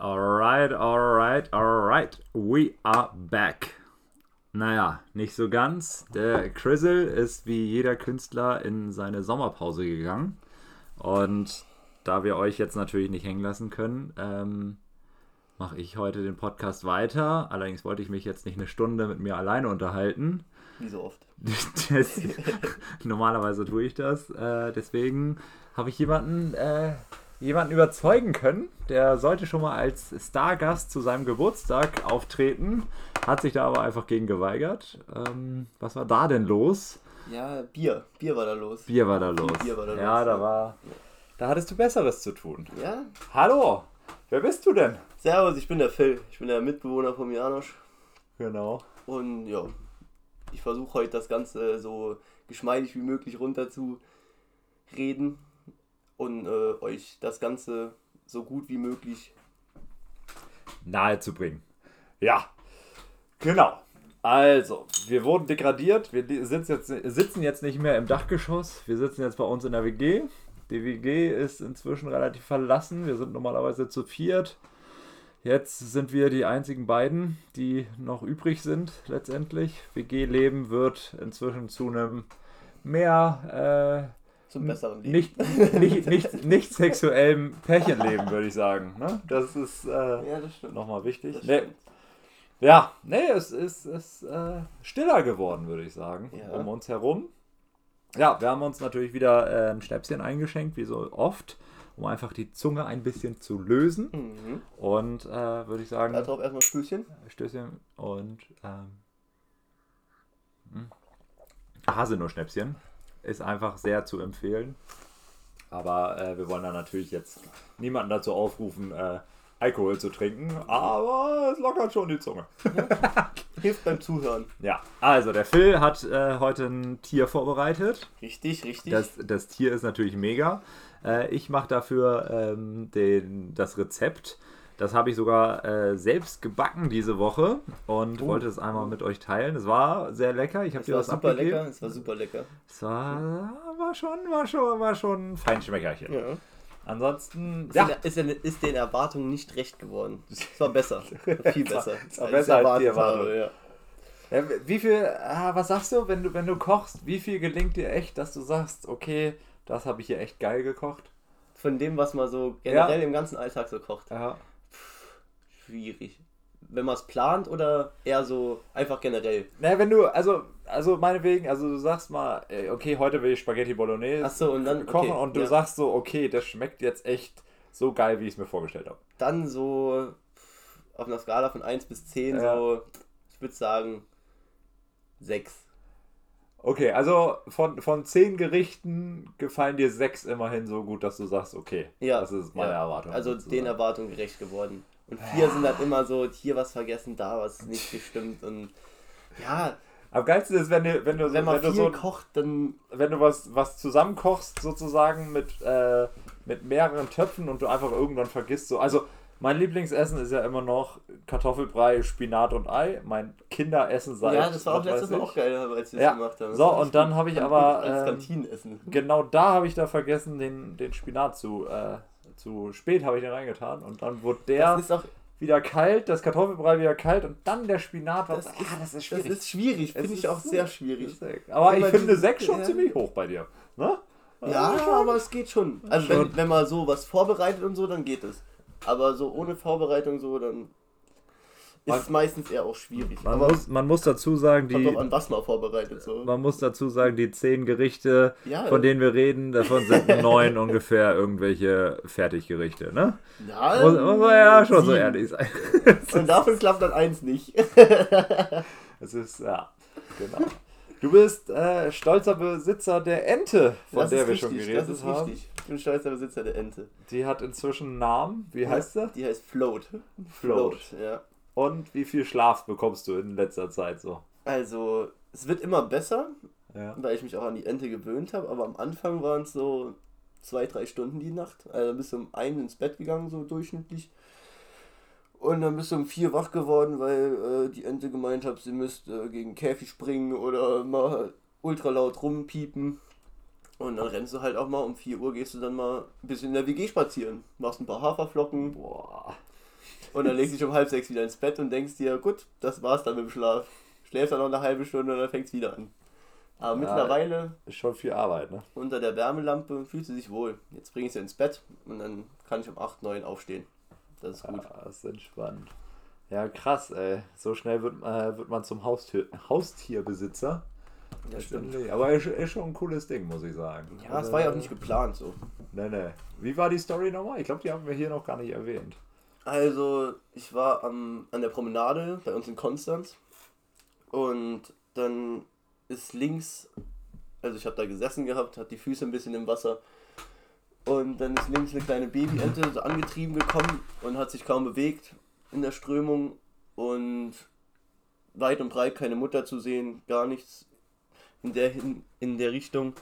Alright, alright, alright. We are back. Naja, nicht so ganz. Der Crizzle ist wie jeder Künstler in seine Sommerpause gegangen. Und da wir euch jetzt natürlich nicht hängen lassen können, ähm, mache ich heute den Podcast weiter. Allerdings wollte ich mich jetzt nicht eine Stunde mit mir alleine unterhalten. Wie so oft. Das, normalerweise tue ich das. Äh, deswegen habe ich jemanden, äh, jemanden überzeugen können. Der sollte schon mal als Stargast zu seinem Geburtstag auftreten. Hat sich da aber einfach gegen geweigert. Ähm, was war da denn los? Ja, Bier. Bier war da los. Bier war da los. Bier war da ja, los, da ja. war. Da hattest du Besseres zu tun. Ja? Hallo, wer bist du denn? Servus, ich bin der Phil. Ich bin der Mitbewohner von Janosch. Genau. Und ja, ich versuche heute das Ganze so geschmeidig wie möglich runter zu reden und äh, euch das Ganze so gut wie möglich. nahe zu bringen. Ja, genau. Also, wir wurden degradiert. Wir sitzen jetzt, sitzen jetzt nicht mehr im Dachgeschoss. Wir sitzen jetzt bei uns in der WG. Die WG ist inzwischen relativ verlassen. Wir sind normalerweise zu viert. Jetzt sind wir die einzigen beiden, die noch übrig sind letztendlich. WG-Leben wird inzwischen zu einem mehr Zum besseren Leben. nicht, nicht, nicht, nicht sexuellem Pärchenleben, würde ich sagen. Ne? Das ist äh, Ja, nochmal wichtig. Das Nee, ja, nee, es ist, ist äh, stiller geworden, würde ich sagen, Ja. um uns herum. Ja, wir haben uns natürlich wieder äh, ein Schnäpschen eingeschenkt, wie so oft, um einfach die Zunge ein bisschen zu lösen. Mhm. Und äh, würde ich sagen, Darauf erstmal Stößchen. Stößchen und ähm, hm. Haselnuss-Schnäpschen ist einfach sehr zu empfehlen. Aber äh, wir wollen da natürlich jetzt niemanden dazu aufrufen, äh, Alkohol zu trinken, aber es lockert schon die Zunge. Hilft beim Zuhören. Ja, also der Phil hat äh, heute ein Tier vorbereitet. Richtig, richtig. Das, das Tier ist natürlich mega. Äh, ich mache dafür ähm, den, das Rezept. Das habe ich sogar äh, selbst gebacken diese Woche und Oh. wollte es einmal mit euch teilen. Es war sehr lecker. Ich habe es dir war was super abgegeben. lecker. Es war super lecker. Es war, war schon, war schon, war schon ein Feinschmeckerchen. Ja. Ansonsten, Ist, ja, den, ist, den, ist den Erwartungen nicht recht geworden. Es war besser. Viel besser. es war besser als die Erwartung. ja. Ja, wie viel, ah, was sagst du, wenn du, wenn du kochst, wie viel gelingt dir echt, dass du sagst, okay, das habe ich hier echt geil gekocht? Von dem, was man so generell im ganzen Alltag so kocht. Ja. Schwierig. Wenn man es plant oder eher so einfach generell. Na, wenn du, also, also meinetwegen, also du sagst mal, okay, heute will ich Spaghetti Bolognese Achso, und dann kochen okay, und du ja. sagst so, okay, das schmeckt jetzt echt so geil, wie ich es mir vorgestellt habe. Dann so auf einer Skala von 1 bis 10 Ja. so, ich würde sagen 6. Okay, also von, von zehn Gerichten gefallen dir sechs immerhin so gut, dass du sagst, okay, Ja. das ist meine ja. Erwartung. Also sozusagen. den Erwartungen gerecht geworden. Und vier sind halt immer so, hier was vergessen, da was nicht gestimmt und ja, Am geilsten ist, wenn du, wenn du, so- wenn man wenn du so, kocht, dann wenn du was, was zusammenkochst, sozusagen mit, äh, mit mehreren Töpfen und du einfach irgendwann vergisst, so, also mein Lieblingsessen ist ja immer noch Kartoffelbrei, Spinat und Ei. Mein Kinderessen seit. ja, das war auch letztes Mal auch geil, als wir Ja. es gemacht haben. Das So, und dann habe ich aber, Als ähm, Kantinenessen. Genau da habe ich da vergessen, den, den Spinat zu, äh, zu spät habe ich den reingetan und dann wurde der Das ist auch wieder kalt, das Kartoffelbrei wieder kalt und dann der Spinat. Das ah, ist- das ist Das schwierig. ist schwierig, finde ist ich auch so- sehr schwierig. Aber ich finde diese- sechs schon ja. ziemlich hoch bei dir. Ne? Ja, aber es geht schon. Also Schon. wenn, wenn man so was vorbereitet und so, dann geht es. Aber so ohne Vorbereitung so, dann ist Man- meistens eher auch schwierig. Man muss, man muss dazu sagen, die, an, was man vorbereitet. So. man muss dazu sagen, die zehn Gerichte, Ja, von denen wir reden, davon sind neun ungefähr irgendwelche Fertiggerichte, ne? ja, Muss, muss man ja schon so sieben. ehrlich sein. Und davon klappt dann eins nicht. Es ist, ja, genau. Du bist äh, stolzer Besitzer der Ente, von das der wir schon richtig, geredet das ist haben. richtig. Ich bin stolzer Besitzer der Ente. Die hat inzwischen einen Namen. Wie heißt sie? Die heißt Float. Float. ja. Und wie viel Schlaf bekommst du in letzter Zeit so? Also, es wird immer besser, Ja. weil ich mich auch an die Ente gewöhnt habe, aber am Anfang waren es so zwei, drei Stunden die Nacht. Also bist du um einen ins Bett gegangen, so durchschnittlich. Und dann bist du um vier wach geworden, weil äh, die Ente gemeint hat, sie müsste äh, gegen Käfig springen oder mal ultra laut rumpiepen. Und dann rennst du halt auch mal um 4 Uhr, gehst du dann mal ein bisschen in der WG spazieren. Machst ein paar Haferflocken, Boah. Und dann legst du dich um halb sechs wieder ins Bett und denkst dir, gut, das war's dann mit dem Schlaf. Schläfst dann noch eine halbe Stunde und dann fängt's wieder an. Aber Ja. mittlerweile Ist schon viel Arbeit, ne? unter der Wärmelampe fühlt sie sich wohl. Jetzt bringe ich sie ins Bett und dann kann ich um 8, 9 aufstehen. Das ist gut. Ja, das ist entspannt. Ja, krass, ey. So schnell wird, äh, wird man zum Haustier, Haustierbesitzer. Das stimmt. Nee, aber ist, ist schon ein cooles Ding, muss ich sagen. Ja, es war ja auch nicht geplant so. Nee, nee. Wie war die Story nochmal? Ich glaube, die haben wir hier noch gar nicht erwähnt. Also, ich war am, an der Promenade bei uns in Konstanz und dann ist links, also ich habe da gesessen gehabt, hat die Füße ein bisschen im Wasser und dann ist links eine kleine Babyente so angetrieben gekommen und hat sich kaum bewegt in der Strömung und weit und breit keine Mutter zu sehen, gar nichts in der, hin, in der Richtung.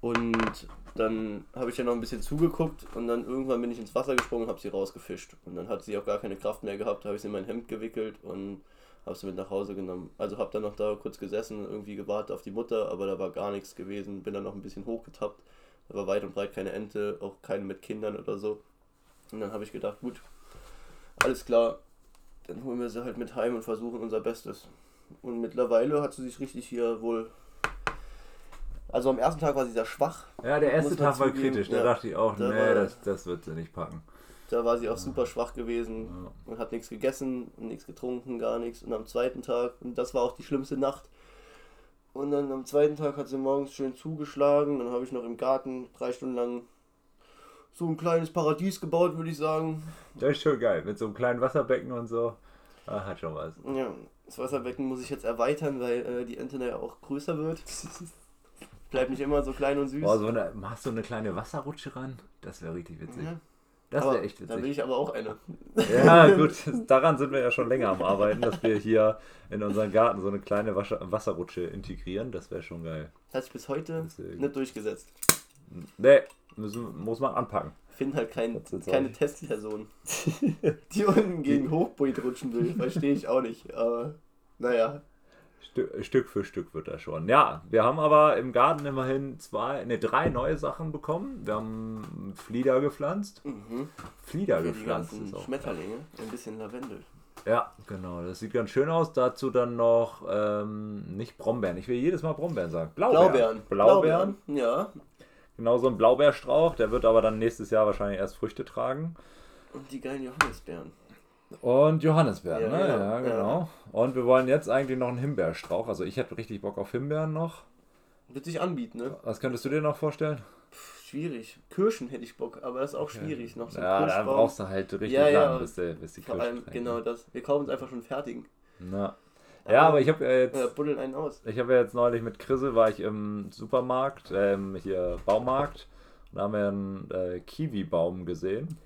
Und dann habe ich ja noch ein bisschen zugeguckt und dann irgendwann bin ich ins Wasser gesprungen und habe sie rausgefischt. Und dann hat sie auch gar keine Kraft mehr gehabt, habe ich sie in mein Hemd gewickelt und habe sie mit nach Hause genommen. Also habe dann noch da kurz gesessen, irgendwie gewartet auf die Mutter, aber da war gar nichts gewesen. Bin dann noch ein bisschen hochgetappt. Da war weit und breit keine Ente, auch keine mit Kindern oder so. Und dann habe ich gedacht, gut, alles klar, dann holen wir sie halt mit heim und versuchen unser Bestes. Und mittlerweile hat sie sich richtig hier wohl. Also am ersten Tag war sie sehr schwach. Ja, der erste Tag war kritisch. Da ja. dachte ich auch, Da nee, war- das, das wird sie nicht packen. Da war sie auch super schwach gewesen Ja. und hat nichts gegessen, nichts getrunken, gar nichts. Und am zweiten Tag, und das war auch die schlimmste Nacht. Und dann am zweiten Tag hat sie morgens schön zugeschlagen. Dann habe ich noch im Garten drei Stunden lang so ein kleines Paradies gebaut, würde ich sagen. Das ist schon geil. Mit so einem kleinen Wasserbecken und so. Ah, hat schon was. Ja, das Wasserbecken muss ich jetzt erweitern, weil äh, die Ente ja auch größer wird. Bleibt nicht immer so klein und süß. Boah, so eine, machst du eine kleine Wasserrutsche ran? Das wäre richtig witzig. Ja. Das wäre echt Da will witzig. ich aber auch eine. Ja, gut, daran sind wir ja schon länger am Arbeiten, dass wir hier in unseren Garten so eine kleine Wasser Wasserrutsche integrieren. Das wäre schon geil. Hat sich bis heute Deswegen. nicht durchgesetzt. Nee, müssen, muss man anpacken. Find halt kein, keine Testperson, die unten gegen Hochbeet rutschen will. Verstehe ich auch nicht. Aber naja. Stück, für Stück wird das schon. Ja, wir haben aber im Garten immerhin zwei, ne, drei neue Sachen bekommen. Wir haben Flieder gepflanzt. Mhm. Flieder Für die gepflanzt ist auch. Schmetterlinge. Ein bisschen Lavendel. Ja, genau. Das sieht ganz schön aus. Dazu dann noch ähm, nicht Brombeeren. Ich will jedes Mal Brombeeren sagen. Blaubeeren. Blaubeeren. Blaubeeren. Ja. Genau so ein Blaubeerstrauch. Der wird aber dann nächstes Jahr wahrscheinlich erst Früchte tragen. Und die geilen Johannisbeeren. Und Johannisbeeren, Ja, ne? genau. Ja, genau. Und wir wollen jetzt eigentlich noch einen Himbeerstrauch. Also ich hätte richtig Bock auf Himbeeren noch. Wird sich anbieten, ne? Was könntest du dir noch vorstellen? Pff, schwierig. Kirschen hätte ich Bock, aber das ist auch schwierig. Noch so ja, da brauchst du halt richtig Ja, ja. lang, bis, der, bis die Vor Kirsche allem, genau das. Wir kaufen es einfach schon fertigen. Na. Ja, aber ich habe ja jetzt... Ja, buddeln einen aus. Ich habe ja jetzt neulich mit Chrisse, war ich im Supermarkt, ähm, hier Baumarkt, und da haben wir einen äh, Kiwi-Baum gesehen.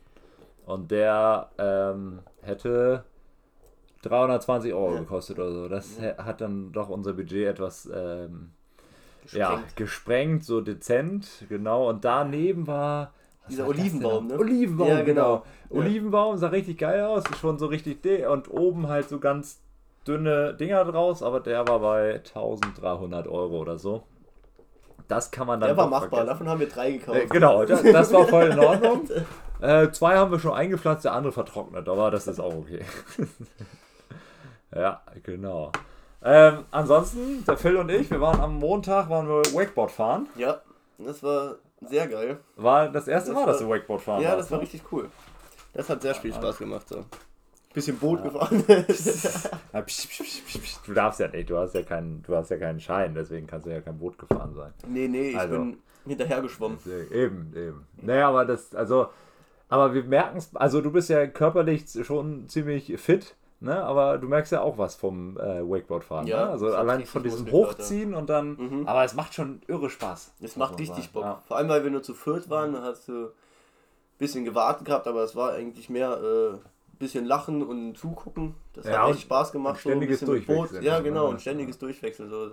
Und der ähm, hätte 320 Euro gekostet oder so. Das hat dann doch unser Budget etwas ähm, ja, Gesprengt. gesprengt, so dezent, genau. Und daneben war. Dieser Olivenbaum, ne? Olivenbaum, Ja, genau. genau. Ja. Olivenbaum sah richtig geil aus, schon so richtig dick und oben halt so ganz dünne Dinger draus, aber der war bei 1300 Euro oder so. Das kann man dann Der war machbar, vergessen. davon haben wir drei gekauft. Äh, genau, das, das war voll in Ordnung. Äh, zwei haben wir schon eingepflanzt, der andere vertrocknet, aber das ist auch okay. ja, genau. Ähm, ansonsten, der Phil und ich, wir waren am Montag, waren wir Wakeboard fahren. Ja, das war sehr geil. War das erste Das Mal, dass war- du Wakeboard fahren Ja, warst, das war ne? richtig cool. Das hat sehr viel Spaß gemacht. So. Bisschen Boot gefahren. Ja, psch, psch, psch, psch, psch. Du darfst ja nicht, du hast ja keinen, du hast ja keinen Schein, deswegen kannst du ja kein Boot gefahren sein. nee, nee, ich Also. bin hinterher geschwommen. Eben, eben. Naja, aber das, also, aber wir merken es, also du bist ja körperlich schon ziemlich fit, ne? Aber du merkst ja auch was vom äh, Wakeboardfahren, Ja, ne? Also allein von diesem. Hochziehen und dann, Mhm. aber es macht schon irre Spaß. Es macht richtig. Bock. Ja. Vor allem, weil wir nur zu viert waren, da hast du ein bisschen gewartet gehabt, aber es war eigentlich mehr äh, ein bisschen lachen und zugucken. Das Ja, hat echt Spaß gemacht. ein ständiges so ein bisschen mit Boot. Durchwechseln, Ja, ne? genau, Ja. ein ständiges Durchwechseln. So.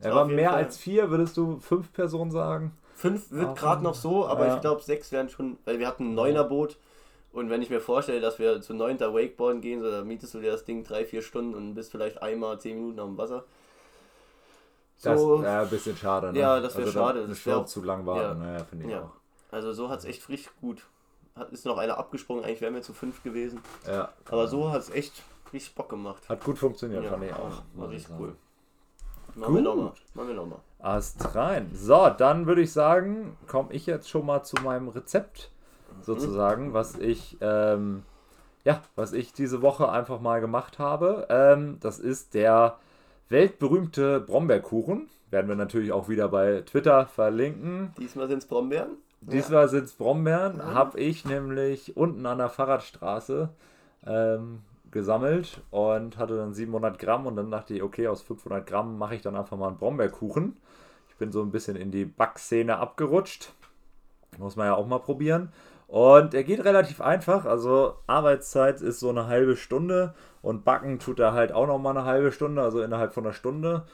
Er auf jeden mehr Fall- als vier, würdest du fünf Personen sagen? Fünf wird Auch gerade noch so, aber Ja. ich glaube sechs wären schon, weil wir hatten ein Neuner-Boot. Und wenn ich mir vorstelle, dass wir zu neunter Wakeboarden gehen, so, dann mietest du dir das Ding drei, vier Stunden und bist vielleicht einmal zehn Minuten dem Wasser. Das So, ist ein bisschen schade, ne? Ja, das wär also, schade, Das das ist wär schon auch- zu lang warten, ja. naja, finde ich Ja. auch. also so hat es echt richtig gut. hat, ist noch einer abgesprungen, eigentlich wären wir zu fünf gewesen. Ja. Aber so hat es echt richtig Bock gemacht. Hat gut funktioniert, Ja, fand ich auch. war richtig cool. Machen wir nochmal. Machen wir nochmal. Ast rein. So, dann würde ich sagen, komme ich jetzt schon mal zu meinem Rezept, Mhm. sozusagen, was ich, ähm, ja, was ich diese Woche einfach mal gemacht habe. Ähm, das ist der weltberühmte Brombeerkuchen. Werden wir natürlich auch wieder bei Twitter verlinken. Diesmal sind es Brombeeren. Diesmal sind es Brombeeren. Ja. Habe ich nämlich unten an der Fahrradstraße ähm, gesammelt und hatte dann 700 Gramm und dann dachte ich, okay, aus 500 Gramm mache ich dann einfach mal einen Brombeerkuchen. Ich bin so ein bisschen in die Backszene abgerutscht. Muss man ja auch mal probieren. Und er geht relativ einfach. Also Arbeitszeit ist so eine halbe Stunde und backen tut er halt auch noch mal eine halbe Stunde. Also innerhalb von einer Stunde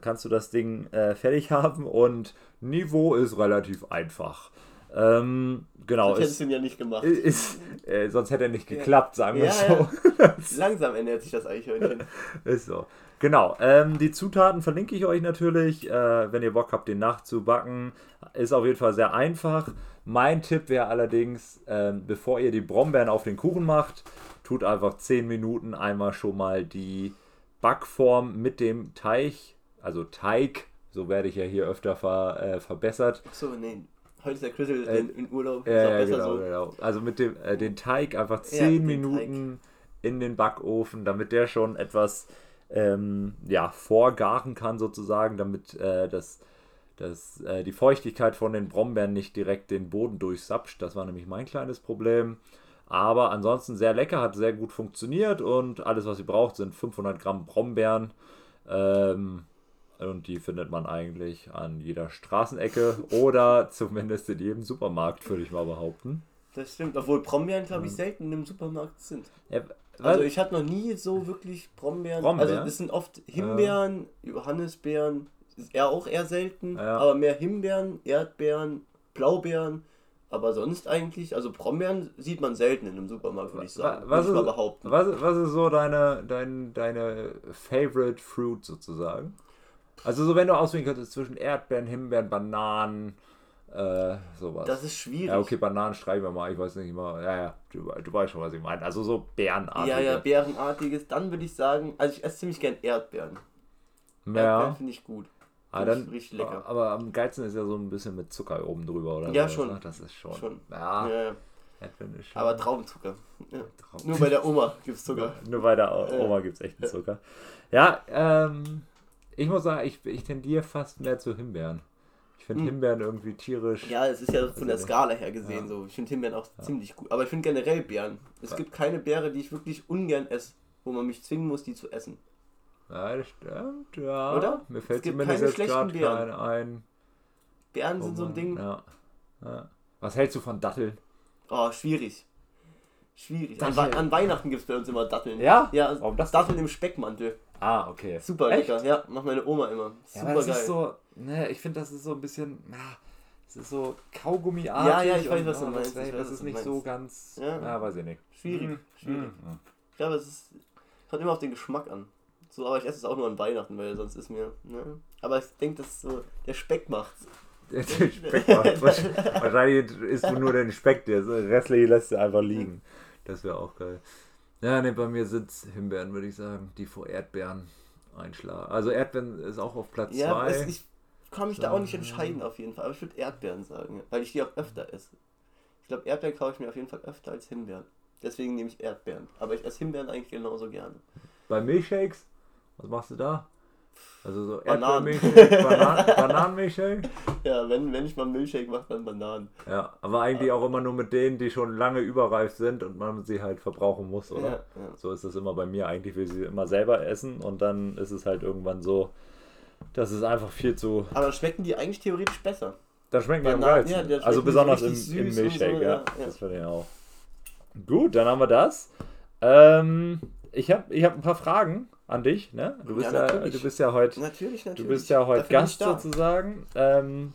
kannst du das Ding äh, fertig haben und Niveau ist relativ einfach. Ähm, genau. Hättest Ist, du ihn ja nicht gemacht. ist, äh, sonst hätte er nicht geklappt, sagen wir Ja, so. Langsam ändert sich das Eichhörnchen. Ist so. Genau. Ähm, die Zutaten verlinke ich euch natürlich, äh, wenn ihr Bock habt, den nachzubacken. Ist auf jeden Fall sehr einfach. Mein Tipp wäre allerdings, ähm, bevor ihr die Brombeeren auf den Kuchen macht, tut einfach 10 Minuten einmal schon mal die Backform mit dem Teig, also Teig, so werde ich ja hier öfter ver, äh, verbessert, Achso, nee. Heute ist der Chrisel Äh, in, Urlaub. ja, ja, besser genau, so. genau. Also mit dem äh, den Teig einfach Ja, 10 den Minuten in den Backofen, damit der schon etwas ähm, ja, vorgaren kann sozusagen, damit äh, das, das, äh, die Feuchtigkeit von den Brombeeren nicht direkt den Boden durchsapscht. Das war nämlich mein kleines Problem. Aber ansonsten sehr lecker, hat sehr gut funktioniert und alles, was ihr braucht, sind 500 Gramm Brombeeren. Ähm, und die findet man eigentlich an jeder Straßenecke oder zumindest in jedem Supermarkt, würde ich mal behaupten. Das stimmt. Obwohl Brombeeren, glaube ich, selten im Supermarkt sind. Ja, Also ich hatte noch nie so wirklich Brombeeren. Brombeeren? Also das sind oft Himbeeren, Johannisbeeren, ist eher auch eher selten, Ja. aber mehr Himbeeren, Erdbeeren, Blaubeeren. Aber sonst eigentlich, also Brombeeren sieht man selten in einem Supermarkt, würde ich sagen. was, Würde ich ist, behaupten. was, was ist so deine, dein, deine Favorite Fruit sozusagen? Also so wenn du auswählen könntest zwischen Erdbeeren, Himbeeren, Bananen, äh, sowas. Das ist schwierig. ja, okay, Bananen streichen wir mal, ich weiß nicht mal. Ja, ja, du, du weißt schon, was ich meine. Also so Beerenartige. Ja, ja, Beerenartiges. Dann würde ich sagen, also ich esse ziemlich gern Erdbeeren. Erdbeeren ja. finde ich gut. Ah, dann, richtig lecker. Aber am geilsten ist ja so ein bisschen mit Zucker oben drüber, oder? Ja, sowas, schon. ne? Das ist schon. Schon. Ja, Ja, ja. Erdbeeren ist schon. aber Traubenzucker. Ja. Traum- Nur bei der Oma gibt es Zucker. Nur bei der. Oma gibt es echten Zucker. Ja, ähm, ich muss sagen, ich, ich tendiere fast mehr zu Himbeeren. Ich finde Hm. Himbeeren irgendwie tierisch. Ja, es ist ja von der Skala her gesehen ja. so. Ich finde Himbeeren auch ziemlich gut. Aber ich finde generell Beeren. Es Ja. gibt keine Beere, die ich wirklich ungern esse, wo man mich zwingen muss, die zu essen. Ja, das stimmt, ja. Oder? Mir fällt Es gibt zumindest keine jetzt schlechten gerade Beeren. kein ein. Beeren sind so ein Ding. Ja. Ja. Was hältst du von Datteln? Oh, schwierig. Schwierig. An, an Weihnachten gibt es bei uns immer Datteln. Ja? Ja, Warum das Datteln im Speckmantel. Ah, okay. Super Echt? lecker. Ja, macht meine Oma immer. Ja, Super aber das geil. ist so, ne, ich finde, das ist so ein bisschen, ja, es ist so Kaugummiartig. Ja, ja, ich weiß, und, was du oh, meinst, Das, weiß, das ist nicht so meinst. ganz, Ja. ja, weiß ich nicht. Schwierig. Mhm. Schwierig. Mhm. Ich glaube, es ist, kommt immer auf den Geschmack an. So, aber ich esse es auch nur an Weihnachten, weil sonst ist mir. Ne? Aber ich denke, dass so der Speck macht's. Der Speck macht wahrscheinlich, wahrscheinlich isst du nur den Speck, der restliche lässt du einfach liegen. Das wäre auch geil. Ja, ne, bei mir sind Himbeeren, würde ich sagen, die vor Erdbeeren einschlagen. Also Erdbeeren ist auch auf Platz Ja, es, 2. ich kann mich da auch nicht entscheiden auf jeden Fall. Aber ich würde Erdbeeren sagen, weil ich die auch öfter esse. Ich glaube, Erdbeeren kaufe ich mir auf jeden Fall öfter als Himbeeren. Deswegen nehme ich Erdbeeren. Aber ich esse Himbeeren eigentlich genauso gerne. Bei Milchshakes, was machst du da? Also so. Erdbeermilchshake, Banan Bananenmilchshake? Ja, wenn, wenn ich mal Milchshake mache, dann Bananen. Ja, aber eigentlich auch immer nur mit denen, die schon lange überreif sind und man sie halt verbrauchen muss, oder? Ja, ja. So ist das immer bei mir. Eigentlich will ich sie immer selber essen und dann ist es halt irgendwann so, dass es einfach viel zu. Aber schmecken die eigentlich theoretisch besser. Da schmecken die am geilsten. ja, also besonders im, im Milchshake, so, ja. Das finde ich auch. Gut, dann haben wir das. Ähm, ich habe ich hab ein paar Fragen an dich. Ne? Du, bist Ja, ja, natürlich. du bist ja heute Natürlich, Du natürlich. bist ja heute Dafür Gast sozusagen. Ähm,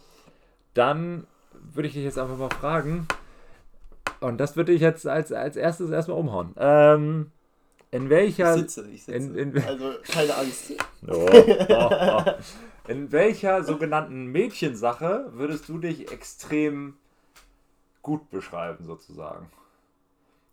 dann würde ich dich jetzt einfach mal fragen. Und das würde ich jetzt als, als erstes erstmal umhauen. Ähm, in welcher. Ich sitze, ich sitze. in- in- also keine Angst. Oh, oh, oh. In welcher sogenannten Mädchensache würdest du dich extrem gut beschreiben, sozusagen.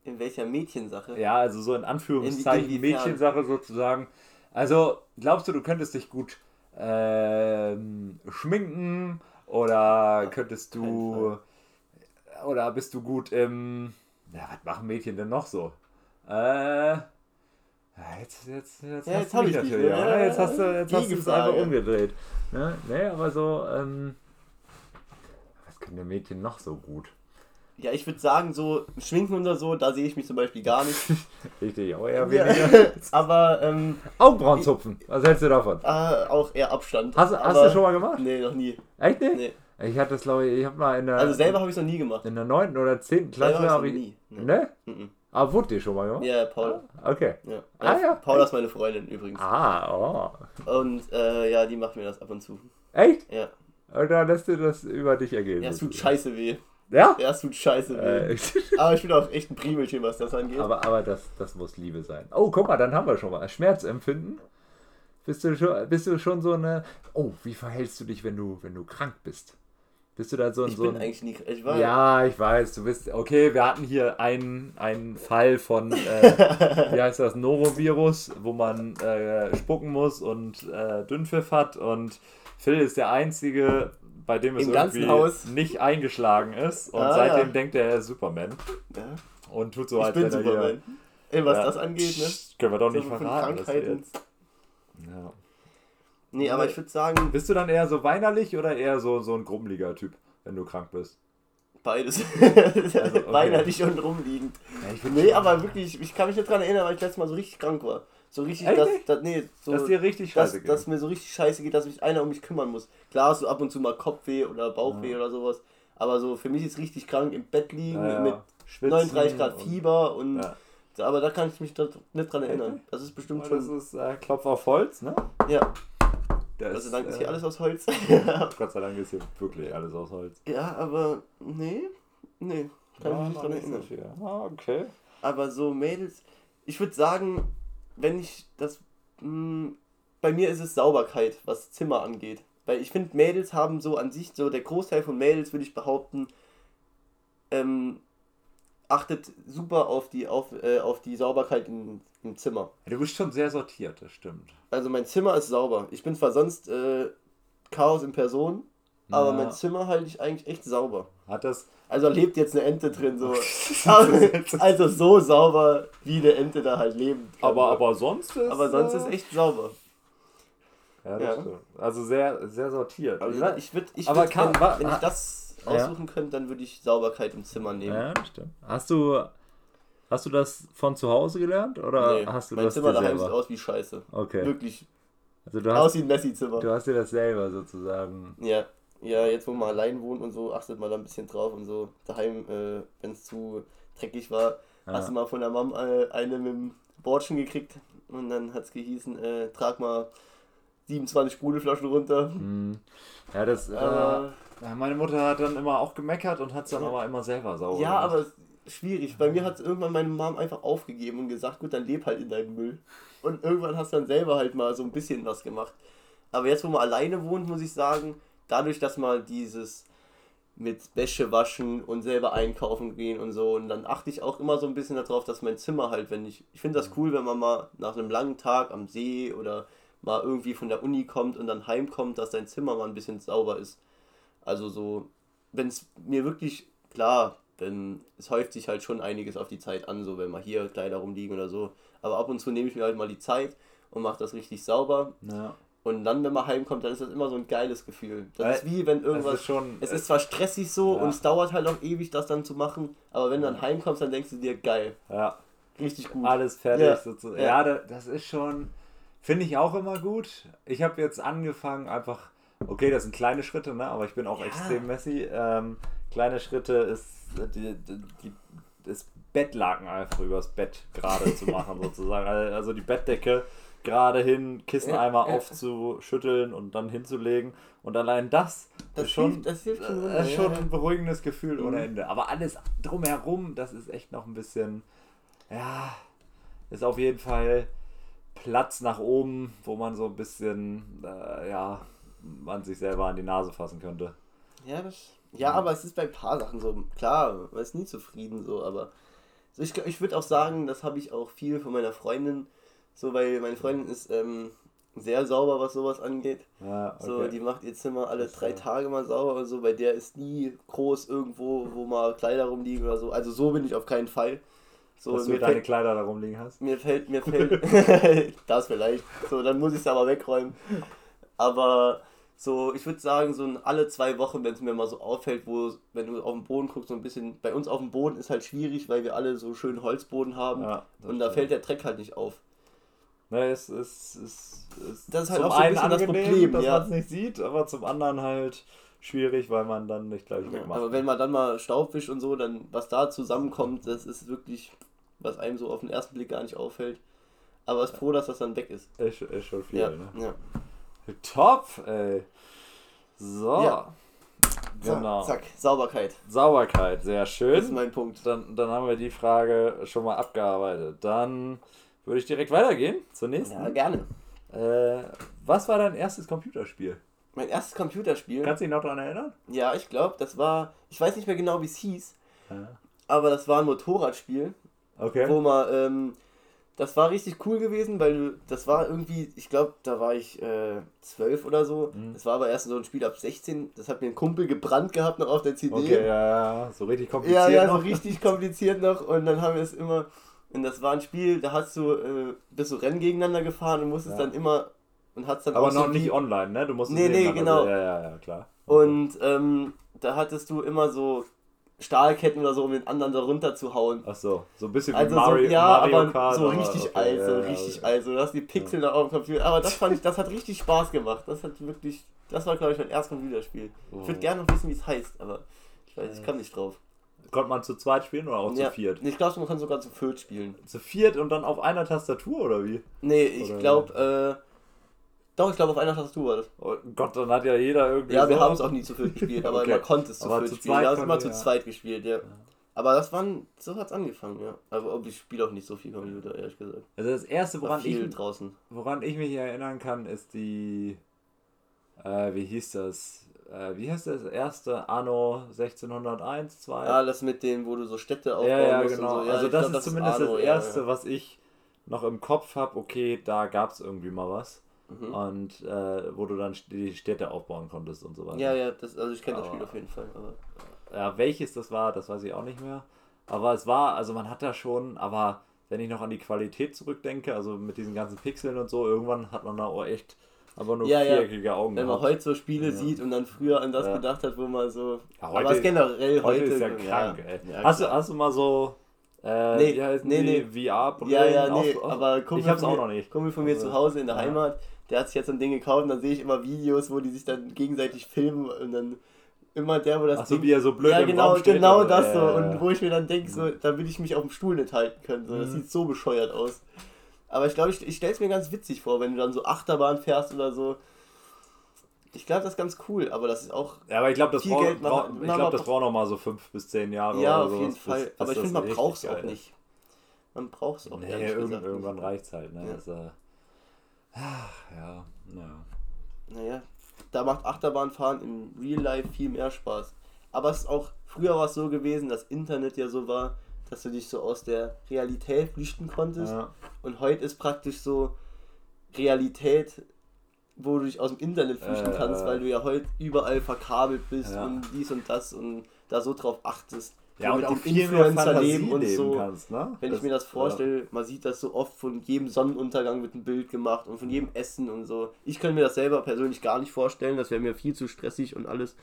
In welcher Mädchensache? Ja, also so in Anführungszeichen In-? Mädchensache sozusagen. Also, glaubst du, du könntest dich gut ähm, schminken oder könntest du oder bist du gut im ja, was machen Mädchen denn noch so? Äh jetzt, jetzt, jetzt, Ja, jetzt du hab mich ich dich natürlich. Ja, jetzt hast du, jetzt hast es einfach umgedreht. Ne? Nee, aber so, ähm, was können denn Mädchen noch so gut? Ja, ich würde sagen, so Schminken oder so, da sehe ich mich zum Beispiel gar nicht. Richtig, aber eher Ja. weniger. Aber ähm, Augenbrauen zupfen. Was hältst du davon? äh, auch eher Abstand. Hast, du- hast Aber- du schon mal gemacht? Nee, noch nie. Echt nicht? Nee. Ich hatte das, glaube ich, ich habe mal in der, Also selber habe ich es noch nie gemacht. in der 9. oder 10. Selber Klasse hab habe ich ich. noch nie. Nee. Ne? Mhm. Aber wurde dir schon mal gemacht? Ja, Paula. Okay. Ja. Ah, ja. Paula ist meine Freundin übrigens. Ah, oh. Und äh, ja, die macht mir das ab und zu. Echt? Ja. Und dann lässt du das über dich ergehen. Ja, es tut scheiße weh. Ja? Ja, es tut scheiße weh. Äh, Aber ich bin auch echt ein Primelchen, was das angeht. aber aber das, das muss Liebe sein. Oh, guck mal, dann haben wir schon mal. Schmerzempfinden. Bist du schon, bist du schon so eine. Oh, wie verhältst du dich, wenn du, wenn du krank bist? Bist du da so, ein- ich so bin ein. eigentlich nie. Ich war Ja, ich weiß, du bist. Okay, wir hatten hier einen, einen Fall von, äh, wie heißt das, Norovirus, wo man äh, spucken muss und äh, Dünnpfiff hat. Und Phil ist der Einzige, bei dem es Im irgendwie Haus. nicht eingeschlagen ist. Und Ah, seitdem ja. denkt er, er ist Superman. Ja, Und tut so, ich als bin wenn er Superman. Ey, was Ja. das angeht, ne? Können wir doch nicht So verraten. Krankheiten. jetzt, ja. Nee, aber ich würde sagen, Bist du dann eher so weinerlich oder eher so, so ein grummeliger Typ, wenn du krank bist? beides. okay. Weinerlich und rumliegend. Ja, Nee, aber wirklich, ich kann mich nicht dran erinnern, weil ich letztes Mal so richtig krank war. So richtig, dass, dass, nee, so, dass dir richtig dass, scheiße geht. dass mir so richtig scheiße geht, dass mich einer um mich kümmern muss. Klar du ab und zu mal Kopfweh oder Bauchweh oder sowas, aber so für mich ist richtig krank im Bett liegen Ja, ja. mit Schwitzen 39 Grad und- Fieber und Ja. aber da kann ich mich nicht dran erinnern. Das ist bestimmt Und das schon. ist äh, Klopf auf Holz, ne? Ja, Der Gott sei Dank ist hier äh, alles aus Holz. Gott sei Dank ist hier wirklich alles aus Holz. ja, aber nee, nee, kann ich mich nicht dran so erinnern. Ah, okay. Aber so Mädels, ich würde sagen, wenn ich das. Mh, bei mir ist es Sauberkeit, was Zimmer angeht. Weil ich finde, Mädels haben so an sich, so der Großteil von Mädels, würde ich behaupten, ähm, achtet super auf die, auf, äh, auf die Sauberkeit im, im Zimmer. Ja, du bist schon sehr sortiert, das stimmt. Also mein Zimmer ist sauber. Ich bin zwar sonst äh, Chaos in Person, aber Ja. mein Zimmer halte ich eigentlich echt sauber. Hat das. Also lebt jetzt eine Ente drin, so. also so sauber, wie eine Ente da halt leben kann. Aber, aber sonst ist. Aber sonst äh, ist echt sauber. Ja, das Ja. stimmt. Also sehr, sehr sortiert. Also Ja, ich würde, ich Aber würd, kann- wenn, wenn ich das Ja. aussuchen könnte, dann würde ich Sauberkeit im Zimmer nehmen. ja, stimmt. Hast du. Hast du das von zu Hause gelernt oder Nee, hast du mein das Zimmer daheim sieht aus wie Scheiße. Okay. Wirklich. Also du Aus hast, wie ein Messi-Zimmer. du hast dir das selber sozusagen. Ja. Ja, jetzt wo man allein wohnt und so, achtet man da ein bisschen drauf und so. Daheim, äh, wenn es zu dreckig war, Ja. hast du mal von der Mom äh, eine mit dem Bordschen gekriegt und dann hat es gehießen, äh, trag mal 27 Sprudelflaschen runter. Hm. Ja, das. Äh, ja, meine Mutter hat dann immer auch gemeckert und hat es dann aber immer selber sauber Ja, gemacht. aber es ist schwierig. Bei mir hat irgendwann meine Mom einfach aufgegeben und gesagt, gut, dann leb halt in deinem Müll. Und irgendwann hast du dann selber halt mal so ein bisschen was gemacht. Aber jetzt, wo man alleine wohnt, muss ich sagen, dadurch, dass man dieses mit Wäsche waschen und selber einkaufen gehen und so, und dann achte ich auch immer so ein bisschen darauf, dass mein Zimmer halt, wenn ich, ich finde das cool, wenn man mal nach einem langen Tag am See oder mal irgendwie von der Uni kommt und dann heimkommt, dass dein Zimmer mal ein bisschen sauber ist. Also so, wenn es mir wirklich, klar, wenn es häuft sich halt schon einiges auf die Zeit an, so wenn mal hier Kleider rumliegen oder so. Aber ab und zu nehme ich mir halt mal die Zeit und mache das richtig sauber. Ja. Und dann, wenn man heimkommt, dann ist das immer so ein geiles Gefühl. Das Weil ist wie wenn irgendwas. ist schon- es ist zwar stressig so Ja. und es dauert halt auch ewig, das dann zu machen, aber wenn du dann heimkommst, dann denkst du dir, geil, Ja. richtig gut. alles fertig. Ja. sozusagen. Ja. Ja, da- das ist schon, finde ich auch immer gut. Ich habe jetzt angefangen, einfach, okay, das sind kleine Schritte, ne? aber ich bin auch extrem messy. Ähm, kleine Schritte ist die, die, die, das Bettlaken einfach übers Bett gerade zu machen, sozusagen. Also die Bettdecke gerade hin, Kissen Ja, einmal ja. aufzuschütteln und dann hinzulegen. Und allein das, Das ist schon, hilft- das hilft schon äh, schon ein beruhigendes Gefühl ohne Mhm. Ende. Aber alles drumherum, das ist echt noch ein bisschen, ja, ist auf jeden Fall Platz nach oben, wo man so ein bisschen, äh, ja, man sich selber an die Nase fassen könnte. Ja, das, Ja, aber es ist bei ein paar Sachen so. Klar, man ist nie zufrieden so, aber so ich, ich würde auch sagen, das habe ich auch viel von meiner Freundin, so weil meine Freundin ist ähm, sehr sauber, was sowas angeht. Ja, okay. So, die macht ihr Zimmer alle drei. Tage mal sauber und so. Bei der ist nie groß irgendwo, wo mal Kleider rumliegen oder so. Also so bin ich auf keinen Fall. So, Dass du mir deine fällt, Kleider da rumliegen hast. mir fällt, mir fällt, das vielleicht. So, dann muss ich es aber wegräumen. Aber so, ich würde sagen, so alle zwei Wochen, wenn es mir mal so auffällt, wo, wenn du auf den Boden guckst, so ein bisschen, bei uns auf dem Boden ist halt schwierig, weil wir alle so schön Holzboden haben Ja, und da stimmt. fällt der Dreck halt nicht auf. Ne, es ist, es ist Das ist halt zum auch so ein einen bisschen das Problem, dass ja. man es nicht sieht, aber zum anderen halt schwierig, weil man dann nicht gleich Ja, wegmacht. aber wenn man dann mal Staub wischt und so, dann was da zusammenkommt, das ist wirklich, was einem so auf den ersten Blick gar nicht auffällt. Aber ist froh, dass das dann weg ist. ist, ist schon viel, Ja, ne? ja. Top, ey. So. Ja. Genau. Zack, zack, Sauberkeit. Sauberkeit, sehr Das ist schön. mein Punkt. Dann, dann haben wir die Frage schon mal abgearbeitet. Dann würde ich direkt weitergehen zur nächsten. Ja, gerne. Äh, was war dein erstes Computerspiel? Mein erstes Computerspiel. Kannst du dich noch daran erinnern? Ja, ich glaube, das war, ich weiß nicht mehr genau, wie es hieß, Ja. aber das war ein Motorradspiel, Okay. wo man, ähm, das war richtig cool gewesen, weil du, das war irgendwie, ich glaube, da war ich äh, zwölf oder so. Mhm. Das war aber erst so ein Spiel ab 16. Das hat mir ein Kumpel gebrannt gehabt noch auf der CD. Okay, ja, ja, so richtig kompliziert. Ja, ja, so noch. richtig kompliziert noch. Und dann haben wir es immer. Und das war ein Spiel, da hast du, äh, bist du Rennen gegeneinander gefahren und musstest Ja. dann immer. Und hast dann Aber so noch wie- nicht online, ne? Du musst es Nee, nee, nebeneinander- genau. Ja, ja, ja, klar. Und ähm, da hattest du immer so Stahlketten oder so, um den anderen da runter zu hauen. Ach so, so ein bisschen Also wie Mario, so, ja, Mario aber Kart. so richtig okay, alt, so ja, ja, richtig okay. alt. So, du hast die Pixel da auf dem Computer. Aber das fand ich, das hat richtig Spaß gemacht. Das hat wirklich, das war glaube ich mein erstes Computerspiel. Ich würde Oh. gerne noch wissen, wie es heißt, aber ich weiß, ich kam nicht drauf. Konnte man zu zweit spielen oder auch Ja, zu viert? Ich glaube, man kann sogar zu viert spielen. Zu viert und dann auf einer Tastatur oder wie? Nee, ich glaube, äh, doch, ich glaube, auf einer Tastatur war das. Oh Gott, dann hat ja jeder irgendwie. Ja, wir so- haben es auch nie zu viert gespielt, aber Okay. man konnte es zu viert spielen. Wir haben es immer zu ja. zweit gespielt, ja. Aber das waren, so hat es angefangen, ja. Aber ob ich spiele auch nicht so viel Computer, ehrlich gesagt. Also das erste, woran ich, draußen. woran ich mich erinnern kann, ist die. Äh, wie hieß das? Äh, wie heißt das? Erste Anno 1601, 2? Ah, das mit dem, wo du so Städte aufbauen ja, ja, musst genau. so. Ja, also das glaub, ist zumindest Arno, das ja, erste, ja. was ich noch im Kopf habe. Okay, da gab es irgendwie mal was. Mhm. Und äh, wo du dann die Städte aufbauen konntest und so weiter. Ja, ja, das, also ich kenne das Spiel auf jeden Fall. Aber Ja, welches das war, das weiß ich auch nicht mehr. Aber es war, also man hat da schon, aber wenn ich noch an die Qualität zurückdenke, also mit diesen ganzen Pixeln und so, irgendwann hat man da auch echt aber nur Ja, ja. viereckige Augen wenn man gehabt. heute so Spiele Ja. sieht und dann früher an das Ja. gedacht hat, wo man so. Ja, aber heute- es generell Heute heute. ist ja krank, ey. ja, hast, du, hast du mal so, äh, Nee, wie heißen nee, die, VR-Brillen? Ja, ja, nee, auf- auf- aber Kumpel ich hab's auch noch nicht. Kumpel von mir Also, zu Hause in der ja. Heimat, der hat sich jetzt so ein Ding gekauft und dann sehe ich immer Videos, wo die sich dann gegenseitig filmen und dann immer der, wo das Ach so, Ding. wie er so blöd ja, genau, steht, genau das so. Ja, ja, Und ja. wo ich mir dann denke, so, da will ich mich auf dem Stuhl nicht halten können. So. Das Mhm. sieht so bescheuert aus. Aber ich glaube, ich, ich stelle es mir ganz witzig vor, wenn du dann so Achterbahn fährst oder so. Ich glaube, das ist ganz cool, aber das ist auch. Ja, aber ich glaube, das, Viel braucht, Geld ich na, glaub, das braucht noch mal so fünf bis zehn Jahre ja, auf so. jeden bis- Fall. bis aber ich finde, man braucht es auch nicht. Man braucht es auch Nee, irgend, gesagt irgendwann nicht. reicht's halt, ne? Ja. Das, äh, ach, ja, naja. Naja, da macht Achterbahnfahren im Real Life viel mehr Spaß. Aber es ist auch, früher war es so gewesen, dass Internet ja so war, dass du dich so aus der Realität flüchten konntest. Ja. Und heute ist praktisch so Realität, wo du dich aus dem Internet flüchten Äh, kannst, weil du ja heute überall verkabelt bist Ja. und dies und das und da so drauf achtest. Ja, und mit auch dem Fantasie Influencer-Leben und leben so. kannst, ne? Wenn ich mir das vorstelle, man sieht das so oft von jedem Sonnenuntergang wird ein Bild gemacht und von jedem Essen und so. Ich könnte mir das selber persönlich gar nicht vorstellen, das wäre mir viel zu stressig und alles.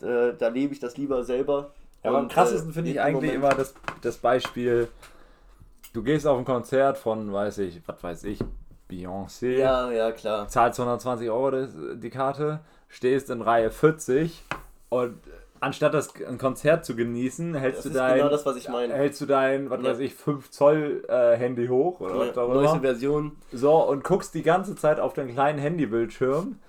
Äh, da lebe ich das lieber selber. Ja, aber am krassesten äh, finde ich eigentlich Moment- immer das, das Beispiel, du gehst auf ein Konzert von, weiß ich, was weiß ich, Beyoncé, Ja, ja, klar. zahlst 120 Euro das, die Karte, stehst in Reihe 40 und anstatt das ein Konzert zu genießen, hältst Das du dein, genau das, was ich meine. hältst du dein, was Ja. weiß ich, 5 Zoll äh, Handy hoch oder was Ja, auch neueste immer. Version. So, und guckst die ganze Zeit auf den kleinen Handybildschirm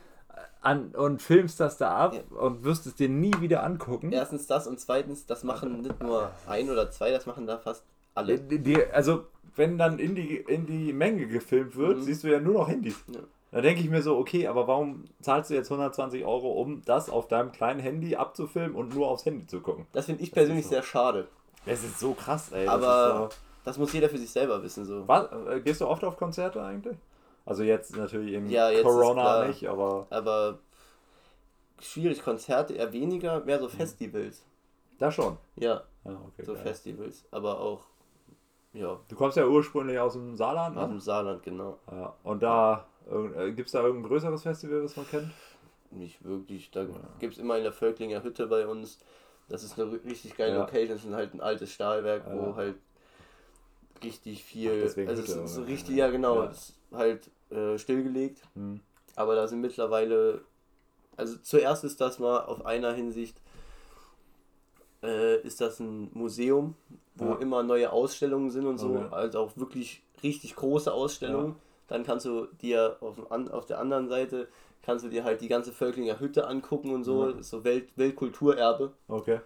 an und filmst das da ab Ja. und wirst es dir nie wieder angucken. Erstens das und zweitens, das machen nicht nur ein oder zwei, das machen da fast alle. Die, die, also, wenn dann in die, in die Menge gefilmt wird, Mhm. siehst du ja nur noch Handys. Ja. Da denke ich mir so, okay, aber warum zahlst du jetzt 120 Euro, um das auf deinem kleinen Handy abzufilmen und nur aufs Handy zu gucken? Das finde ich persönlich so. sehr schade. Das ist so krass, ey. Das Aber ist so, das muss jeder für sich selber wissen. So. was, äh, gehst du oft auf Konzerte eigentlich? Also jetzt natürlich in Ja, jetzt Corona klar. nicht, aber Aber schwierig, Konzerte eher weniger, mehr so Festivals. da schon. Ja, Ja, okay, so geil. Festivals. Aber auch, ja, Du kommst ja ursprünglich aus dem Saarland, aus ne? dem Saarland, genau. Ja, und da gibt es da irgendein größeres Festival, was man kennt? Nicht wirklich. Da gibt es immer in der Völklinger Hütte bei uns. Das ist eine ri- richtig geile Ja. Location. Das ist halt ein altes Stahlwerk, Ja. wo halt richtig viel. Ach, deswegen also es ist so richtig, ja genau, Ja. es ist halt äh, stillgelegt. Hm. Aber da sind mittlerweile, also zuerst ist das mal auf einer Hinsicht, äh, ist das ein Museum, wo Ja. immer neue Ausstellungen sind und so, Okay. also auch wirklich richtig große Ausstellungen. Dann kannst du dir auf, dem auf der anderen Seite, kannst du dir halt die ganze Völklinger Hütte angucken und so, Ja. ist so Welt, Weltkulturerbe. Okay.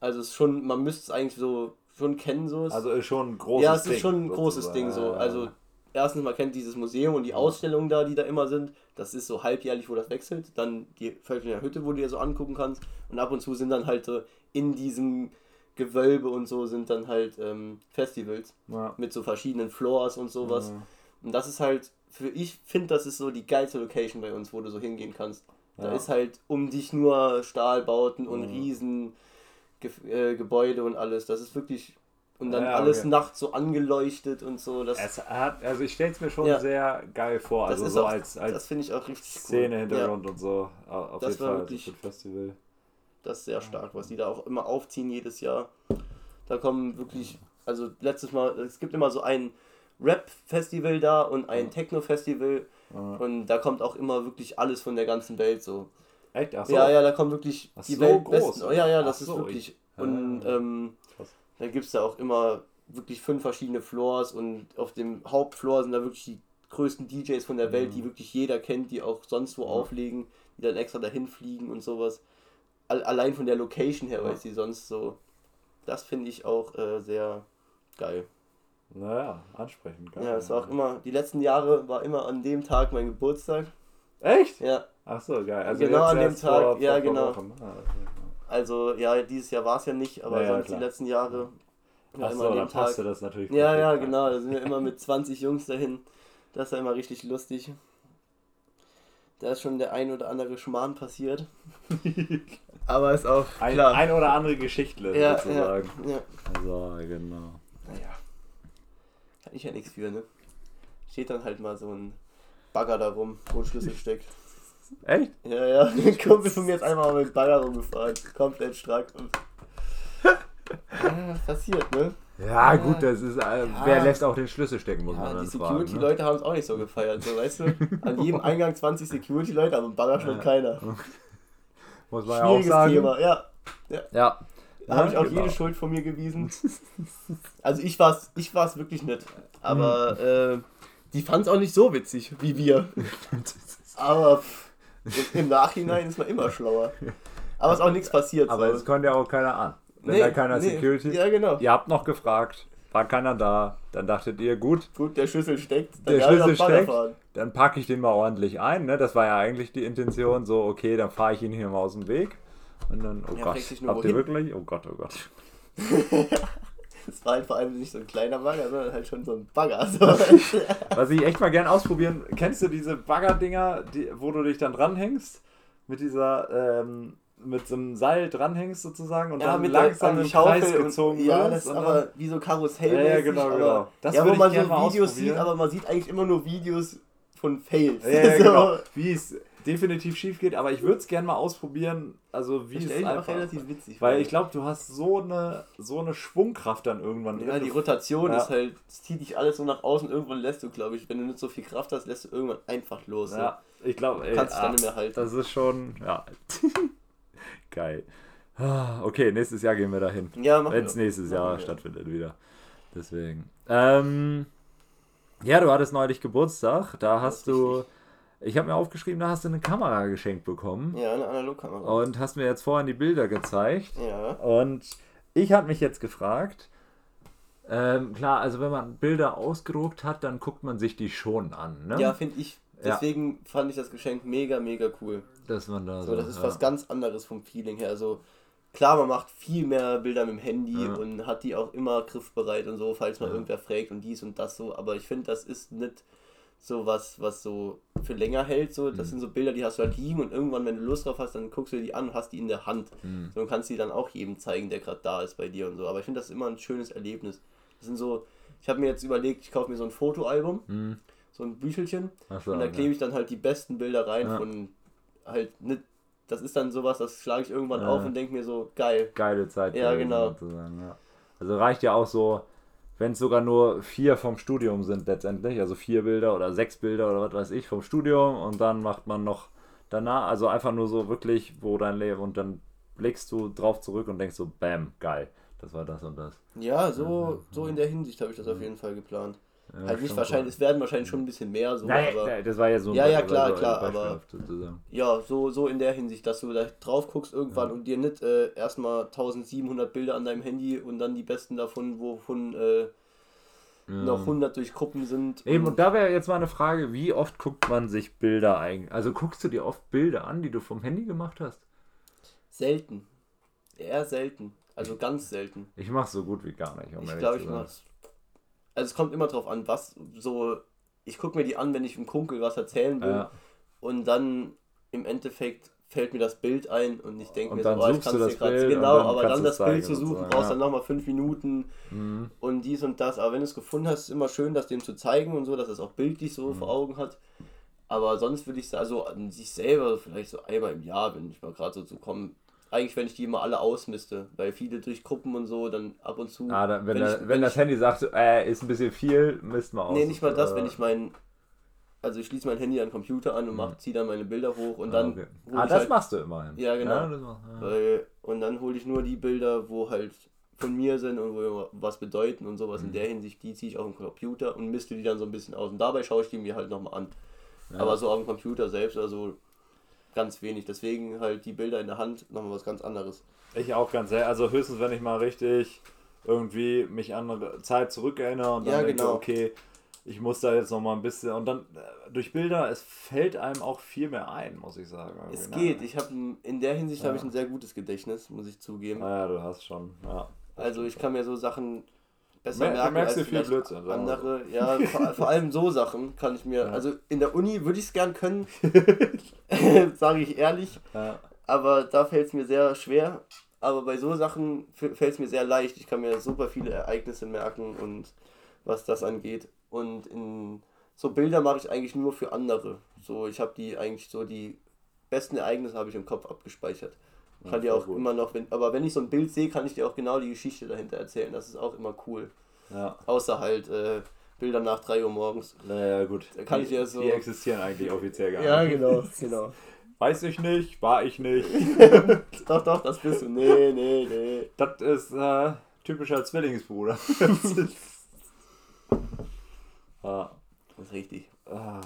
Also es ist schon, man müsste es eigentlich so schon kennen, so. Also ist schon ein großes ja, es Ding. ist schon ein großes sozusagen. Ding so. Ja, ja, Also ja. Erstens, man kennt dieses Museum und die Ausstellungen da, die da immer sind. Das ist so halbjährlich, wo das wechselt. Dann die Völklinger Hütte, wo du dir so angucken kannst. Und ab und zu sind dann halt äh, in diesem Gewölbe und so sind dann halt ähm, Festivals Ja. mit so verschiedenen Floors und sowas. Ja. Und das ist halt, für ich finde, das ist so die geilste Location bei uns, wo du so hingehen kannst. Da Ja. ist halt um dich nur Stahlbauten und riesen Ge äh, Gebäude und alles. Das ist wirklich. Und dann Ja, alles okay. nachts so angeleuchtet und so. Das, Es hat, also ich stelle es mir schon Ja. sehr geil vor. Also so auch, als, als das finde ich auch richtig Szene, cool. Hintergrund und so. Au- Auf Das jeden war Fall. wirklich- Also Festival. Ja, das ist sehr stark, was die da auch immer aufziehen jedes Jahr. Da kommen wirklich, also letztes Mal, es gibt immer so ein Rap-Festival da und ein Techno-Festival Ja. und da kommt auch immer wirklich alles von der ganzen Welt so. Echt? Ach so. Ja, ja, da kommen wirklich Ach die so, Weltbesten. groß. Ja, ja, Ach das ist so, wirklich. ich- Und ähm, Da gibt es da auch immer wirklich fünf verschiedene Floors und auf dem Hauptfloor sind da wirklich die größten DJs von der Welt, die wirklich jeder kennt, die auch sonst wo Mhm. Ja. auflegen, die dann extra dahin fliegen und sowas. All, allein von der Location her, Ja. weil sie sonst so. Das finde ich auch äh, sehr geil. Naja, ansprechend. Geil. Ja, es war auch immer, die letzten Jahre war immer an dem Tag mein Geburtstag. Echt? Ja, Ach so, geil. Also Genau an dem Tag, vor- ja, vor paar genau. Wochen. Ah, okay. Also ja, dieses Jahr war es ja nicht, aber Ja, ja, sonst klar. die letzten Jahre. war Ach immer so, an dem dann Tag. passte das natürlich. Ja, perfekt ja, rein. genau. Da sind wir immer mit 20 Jungs dahin. Das ist ja immer richtig lustig. Da ist schon der ein oder andere Schmarrn passiert. Aber ist auch Ein, klar. ein oder andere Geschichte ja, ja, sozusagen. ja. So, genau. Naja. Kann ich ja nichts für, ne? Steht dann halt mal so ein Bagger da rum, wo ein Schlüssel steckt. Echt? Ja, ja. Ein Kumpel von mir ist einmal mit dem Bagger rumgefahren. Komplett stark. Und ja, passiert, ne? Ja, Ja. gut, das ist. Äh, Ja. Wer lässt auch den Schlüssel stecken, muss man Ja, dann die fragen. Ne? Security-Leute haben es auch nicht so gefeiert, so weißt du? An jedem Eingang 20 Security-Leute, aber im Bagger stand keiner. Muss man ja auch Schwieriges sagen. Thema, ja. Ja. Da habe ich auch genau. jede Schuld von mir gewiesen. Also ich war es ich war's wirklich nicht. Aber Hm. äh, die fand es auch nicht so witzig wie wir. Aber pff, im Nachhinein ist man immer schlauer. Aber es ist auch nichts passiert. Aber so. es konnte ja auch keiner an. Wenn Nee, da keiner nee. Security. Ja, genau. Ihr habt noch gefragt, war keiner da. Dann dachtet ihr, gut, Gut, der Schlüssel steckt. Dann der Schlüssel steckt, fahren. dann packe ich den mal ordentlich ein. Ne? Das war ja eigentlich die Intention. So, okay, dann fahre ich ihn hier mal aus dem Weg. Und dann, oh Ja, Gott, habt ihr wohin? wirklich? Oh Gott, oh Gott. Es war halt vor allem nicht so ein kleiner Bagger, sondern halt schon so ein Bagger. So. Was ich echt mal gern ausprobieren, kennst du diese Baggerdinger, die, wo du dich dann dranhängst? Mit dieser, ähm, mit so einem Seil dranhängst sozusagen und Ja, dann mit langsam an im die Schaufel Kreis und- gezogen Ja, wirst das ist und aber dann- wie so Karussell. Ja, ja, genau, aber, genau. Das ja, wo man so Videos sieht, aber man sieht eigentlich immer nur Videos von Fails. Ja, ja, So. genau. Wie es definitiv schief geht, aber ich würde es gerne mal ausprobieren, also wie es ich auch einfach, relativ witzig weil ich glaube, du hast so eine so eine Schwungkraft dann irgendwann Ja, die Rotation Ja. ist halt, es zieht dich alles so nach außen. Irgendwann lässt du, glaube ich, wenn du nicht so viel Kraft hast, lässt du irgendwann einfach los. so. Ja, ich glaube, ey, Kannst du dann ah, nicht mehr halten. das ist schon, ja, geil. Ah, Okay, nächstes Jahr gehen wir dahin. Ja, machen Wenn es wir. nächstes Machen Jahr wir. stattfindet wieder. Deswegen. Ähm, ja, du hattest neulich Geburtstag. Da hast du, richtig. Ich habe mir aufgeschrieben, da hast du eine Kamera geschenkt bekommen. Ja, eine Analogkamera. Und hast mir jetzt vorhin die Bilder gezeigt. Ja. Und ich habe mich jetzt gefragt, ähm, klar, also wenn man Bilder ausgedruckt hat, dann guckt man sich die schon an. Ne? Ja, finde ich. deswegen fand ich das Geschenk mega, mega cool. Dass man da so. Das ist ja. was ganz anderes vom Feeling her. Also klar, man macht viel mehr Bilder mit dem Handy ja. und hat die auch immer griffbereit und so, falls mal ja. irgendwer fragt und dies und das so. Aber ich finde, das ist nicht so was, was so für länger hält. So. Das mhm. sind so Bilder, die hast du halt liegen und irgendwann, wenn du Lust drauf hast, dann guckst du die an und hast die in der Hand. Mhm. So, und kannst die dann auch jedem zeigen, der gerade da ist bei dir und so. Aber ich finde, das ist immer ein schönes Erlebnis. Das sind so, ich habe mir jetzt überlegt, ich kaufe mir so ein Fotoalbum, mhm. so ein Büchelchen so, und da klebe ich dann halt die besten Bilder rein ja. von halt nicht das ist dann sowas, das schlage ich irgendwann ja. auf und denke mir so, geil. Geile Zeit. Ja, genau. Ja. Also reicht ja auch so, wenn es sogar nur vier vom Studium sind letztendlich, also vier Bilder oder sechs Bilder oder was weiß ich vom Studium und dann macht man noch danach, also einfach nur so wirklich, wo dein Leben und dann blickst du drauf zurück und denkst so, bam, geil, das war das und das. Ja, so, so in der Hinsicht habe ich das auf jeden Fall geplant. Ja, halt nicht wahrscheinlich, es werden wahrscheinlich schon ein bisschen mehr so. Nein, aber, das war ja so. Ja, ja, klar, klar, aber ja, so, so in der Hinsicht, dass du da drauf guckst irgendwann ja. und dir nicht äh, erstmal 1700 Bilder an deinem Handy und dann die besten davon, wovon äh, noch 100 durch Gruppen sind. Eben, und, und da wäre jetzt mal eine Frage, wie oft guckt man sich Bilder eigentlich? Also guckst du dir oft Bilder an, die du vom Handy gemacht hast? Selten. Eher selten. Also ganz selten. Ich mach's so gut wie gar nicht. Um ich glaube, ich mach's also es kommt immer drauf an, was so, ich gucke mir die an, wenn ich im Kunkel was erzählen will ja. und dann im Endeffekt fällt mir das Bild ein und ich denke mir so, oh, ich kann es dir gerade genau, aber dann das Bild zu suchen, so, brauchst ja. dann nochmal fünf Minuten mhm. und dies und das. Aber wenn du es gefunden hast, ist immer schön, das dem zu zeigen und so, dass es auch bildlich so mhm. vor Augen hat. Aber sonst würde ich sagen, also an sich selber vielleicht so einmal im Jahr, wenn ich mal gerade so zu kommen, eigentlich, wenn ich die immer alle ausmiste, weil viele durch Gruppen und so dann ab und zu. Ah, dann, wenn, wenn, da, ich, wenn, wenn, das ich, Handy sagt, äh, ist ein bisschen viel, misst man aus. Nee, nicht mal das, wenn ich mein. Also ich schließe mein Handy an den Computer an und mhm. ziehe dann meine Bilder hoch und ah, dann. Okay. Ah, das halt, machst du immerhin. Ja, genau. Ja, machst, ja. Weil, und dann hole ich nur die Bilder, wo halt von mir sind und wo was bedeuten und sowas mhm. in der Hinsicht, die ziehe ich auf den Computer und misste die dann so ein bisschen aus. Und dabei schaue ich die mir halt nochmal an. Ja. Aber so auf dem Computer selbst, also ganz wenig. Deswegen halt die Bilder in der Hand nochmal was ganz anderes. Ich auch ganz sehr. Also höchstens, wenn ich mal richtig irgendwie mich an eine Zeit zurückerinnere und dann ja, denke, genau. okay, ich muss da jetzt nochmal ein bisschen und dann äh, durch Bilder, es fällt einem auch viel mehr ein, muss ich sagen. Es geht. Ich habe in der Hinsicht ja. habe ich ein sehr gutes Gedächtnis, muss ich zugeben. Ja, ja du hast schon. Ja. Also ich kann mir so Sachen besser Mer merken merkst als viel Blödsinn, andere. Ja, vor, vor, allem so Sachen kann ich mir. Ja. Also in der Uni würde ich es gern können, sage ich ehrlich. Ja. Aber da fällt es mir sehr schwer. Aber bei so Sachen fällt es mir sehr leicht. Ich kann mir super viele Ereignisse merken und was das angeht. Und in so Bilder mache ich eigentlich nur für andere. So, ich habe die eigentlich so die besten Ereignisse habe ich im Kopf abgespeichert. Kann ja, dir auch gut. immer noch, wenn, aber wenn ich so ein Bild sehe, kann ich dir auch genau die Geschichte dahinter erzählen. Das ist auch immer cool. Ja. Außer halt äh, Bilder nach 3 Uhr morgens. Naja, gut. Da kann die, ich ja so. Die existieren eigentlich offiziell gar nicht. Ja, genau, genau. Weiß ich nicht, war ich nicht. doch, doch, das bist du. Nee, nee, nee. Das ist äh, typischer Zwillingsbruder. ah. Das ist richtig. Ah.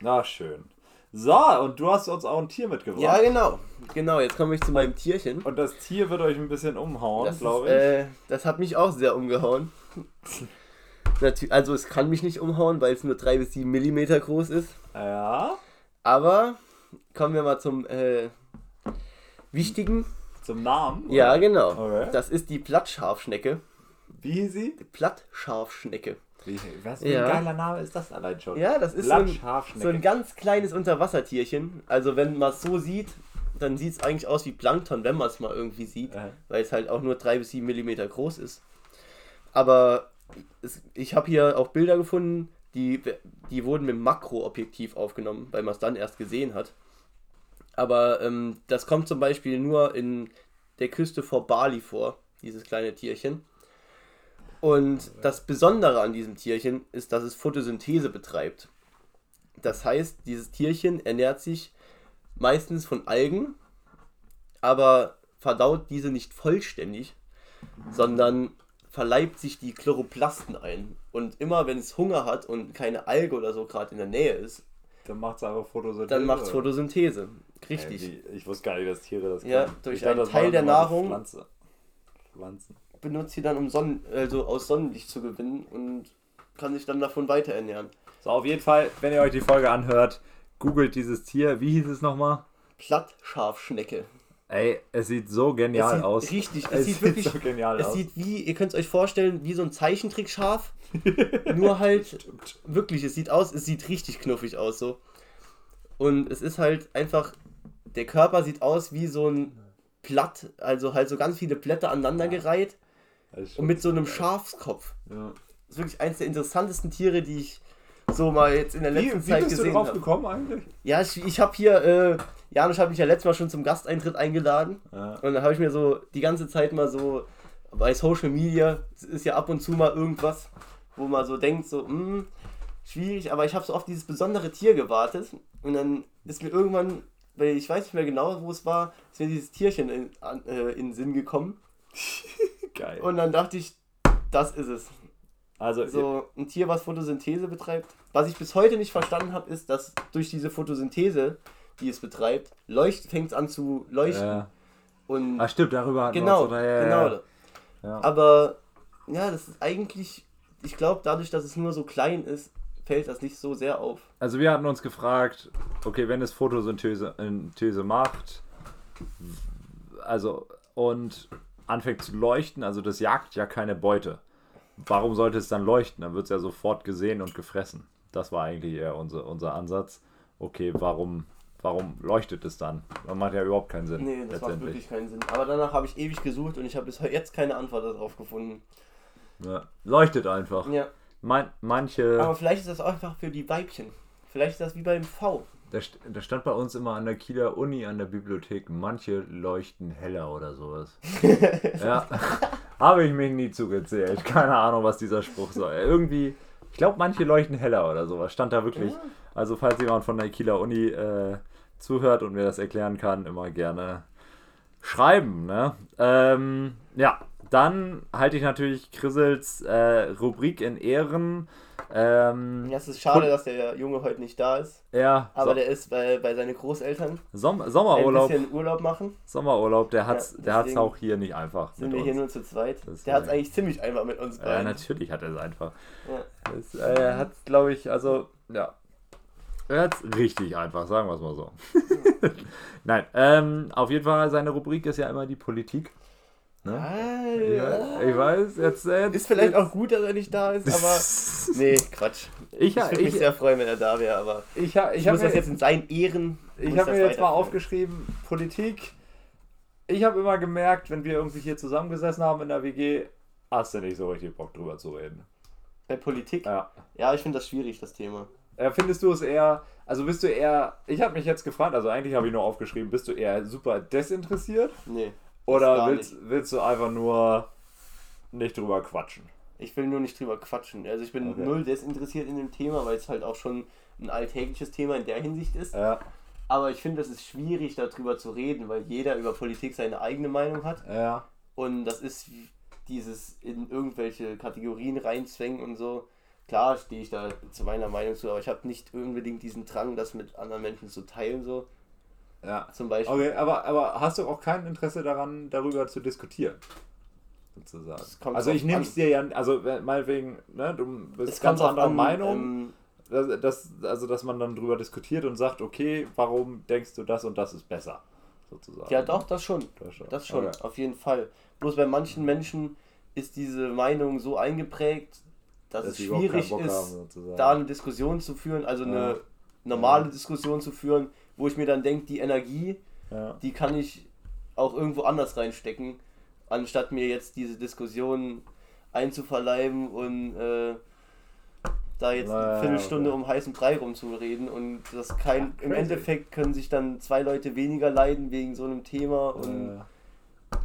Na, schön. So, und du hast uns auch ein Tier mitgebracht. Ja, genau. Genau, jetzt komme ich zu meinem Tierchen. Und das Tier wird euch ein bisschen umhauen, glaube ich. Äh, das hat mich auch sehr umgehauen. also es kann mich nicht umhauen, weil es nur 3 bis 7 Millimeter groß ist. Ja. Aber kommen wir mal zum äh, wichtigen. Zum Namen? Oder? Ja, genau. Okay. Das ist die Plattscharfschnecke. Wie hieß sie? Die Plattscharfschnecke. Was für ja. ein geiler Name ist das allein schon? Ja, das ist so ein, so ein, ganz kleines Unterwassertierchen. Also wenn man es so sieht, dann sieht es eigentlich aus wie Plankton, wenn man es mal irgendwie sieht, äh. weil es halt auch nur 3 bis 7 Millimeter groß ist. Aber es, ich habe hier auch Bilder gefunden, die, die wurden mit Makroobjektiv aufgenommen, weil man es dann erst gesehen hat. Aber ähm, das kommt zum Beispiel nur in der Küste vor Bali vor, dieses kleine Tierchen. Und das Besondere an diesem Tierchen ist, dass es Photosynthese betreibt. Das heißt, dieses Tierchen ernährt sich meistens von Algen, aber verdaut diese nicht vollständig, sondern verleibt sich die Chloroplasten ein. Und immer wenn es Hunger hat und keine Alge oder so gerade in der Nähe ist, dann macht es einfach Photosynthese. Dann macht es Photosynthese. Richtig. Ey, ich wusste gar nicht, dass Tiere das können. Ja, durch einen Teil der Nahrung Pflanze. Pflanzen benutzt sie dann, um Sonnen, also aus Sonnenlicht zu gewinnen und kann sich dann davon weiter ernähren. So, auf jeden Fall, wenn ihr euch die Folge anhört, googelt dieses Tier. Wie hieß es nochmal? Plattschafschnecke. Ey, es sieht so genial es sieht aus. Richtig, es, Es sieht sieht wirklich so genial es aus. sieht wie, ihr könnt es euch vorstellen, wie so ein Zeichentrickschaf. nur halt, wirklich, es sieht aus, es sieht richtig knuffig aus so. Und es ist halt einfach, der Körper sieht aus wie so ein Blatt, also halt so ganz viele Blätter aneinandergereiht und mit so einem Schafskopf. Ja. Das ist wirklich eines der interessantesten Tiere, die ich so mal jetzt in der Wie, letzten wie Zeit bist du gesehen drauf habe. gekommen eigentlich? Ja, ich, ich habe hier, äh, Janusz hat mich ja letztes Mal schon zum Gasteintritt eingeladen. Ja. Und dann habe ich mir so die ganze Zeit mal so bei Social Media, ist ja ab und zu mal irgendwas, wo man so denkt, so, hm, schwierig, aber ich habe so auf dieses besondere Tier gewartet. Und dann ist mir irgendwann, weil ich weiß nicht mehr genau, wo es war, ist mir dieses Tierchen in, an, äh, in den Sinn gekommen. Geil. Und dann dachte ich, das ist es. also, So ein Tier, was Photosynthese betreibt. Was ich bis heute nicht verstanden habe, ist, dass durch diese Photosynthese, die es betreibt, leucht, fängt es an zu leuchten. ja. Und Ah, stimmt, darüber wir genau, oder? ja, genau. Ja. Aber ja, das ist eigentlich, ich glaube, dadurch, dass es nur so klein ist, fällt das nicht so sehr auf. Also wir hatten uns gefragt, okay, wenn es Photosynthese äh, macht, also und anfängt zu leuchten, also das jagt ja keine Beute. Warum sollte es dann leuchten? Dann wird es ja sofort gesehen und gefressen. Das war eigentlich eher unser, unser Ansatz. Okay, warum, warum leuchtet es dann? Das macht ja überhaupt keinen Sinn. Nee, das macht wirklich keinen Sinn. Aber danach habe ich ewig gesucht und ich habe bis jetzt keine Antwort darauf gefunden. Ja. Leuchtet einfach. Ja, Man, manche. aber vielleicht ist das auch einfach für die Weibchen. Vielleicht ist das wie beim V. Da, da stand bei uns immer an der Kieler Uni, an der Bibliothek, manche leuchten heller oder sowas. ja, habe ich mich nie zugezählt. Keine Ahnung, was dieser Spruch soll. Irgendwie, ich glaube, manche leuchten heller oder sowas. Stand da wirklich. Also, falls jemand von der Kieler Uni äh, zuhört und mir das erklären kann, immer gerne schreiben. Ne? Ähm, ja, dann halte ich natürlich Chrisels äh, Rubrik in Ehren. Ähm, Ja, es ist schade, dass der Junge heute nicht da ist. ja, Aber so, der ist bei, bei seinen Großeltern. Som Ein Sommerurlaub. bisschen Urlaub machen. Sommerurlaub, der hat's, Ja, der hat's deswegen auch hier nicht einfach. Sind wir hier uns. nur zu zweit. Das Der hat es eigentlich ziemlich einfach mit uns Ja, beiden. natürlich hat er es einfach. Ja. Das, äh, er hat, glaube ich, also, ja. Er hat es richtig einfach, sagen wir es mal so. Nein, ähm, auf jeden Fall, seine Rubrik ist ja immer die Politik. Ne? Ja, ich weiß, jetzt. jetzt Ist vielleicht auch gut, dass er nicht da ist, aber. Nee, Quatsch. Ich, Ich würde mich ich, sehr freuen, wenn er da wäre, aber. ich, ha- Ich, ich habe muss das jetzt in seinen Ehren. ich muss hab das mir jetzt mal aufgeschrieben: Politik. Ich habe immer gemerkt, wenn wir irgendwie hier zusammengesessen haben in der WG, hast du nicht so richtig Bock drüber zu reden. Bei Politik? Ja. Ja, ich finde das schwierig, das Thema. Findest du es eher, also bist du eher, ich habe mich jetzt gefragt, also eigentlich habe ich nur aufgeschrieben, bist du eher super desinteressiert Nee. Oder willst, willst du einfach nur nicht drüber quatschen? Ich will nur nicht drüber quatschen. Also ich bin Okay. null desinteressiert in dem Thema, weil es halt auch schon ein alltägliches Thema in der Hinsicht ist. Ja, Aber ich finde, es ist schwierig, darüber zu reden, weil jeder über Politik seine eigene Meinung hat. ja, Und das ist dieses in irgendwelche Kategorien reinzwängen und so. Klar stehe ich da zu meiner Meinung zu, aber ich habe nicht unbedingt diesen Drang, das mit anderen Menschen zu teilen, so ja. zum Beispiel. Okay, aber, aber hast du auch kein Interesse daran, darüber zu diskutieren? Sozusagen. Also ich nehme es dir ja, also meinetwegen, ne, du bist ganz anderer an, Meinung. ähm, Das, das, also, dass man dann drüber diskutiert und sagt, okay, warum denkst du das und das ist besser? Sozusagen. ja, doch, das schon. Das schon. Das schon, Okay. auf jeden Fall. Bloß bei manchen Menschen ist diese Meinung so eingeprägt, dass, Dass es schwierig ist, haben, da eine Diskussion zu führen, also Ja. eine normale Diskussion zu führen, wo ich mir dann denke, die Energie, Ja. die kann ich auch irgendwo anders reinstecken, anstatt mir jetzt diese Diskussion einzuverleiben und äh, da jetzt Na ja, eine Viertelstunde okay. um heißen Brei rumzureden und das kein Ja, im. Endeffekt können sich dann zwei Leute weniger leiden wegen so einem Thema und Äh,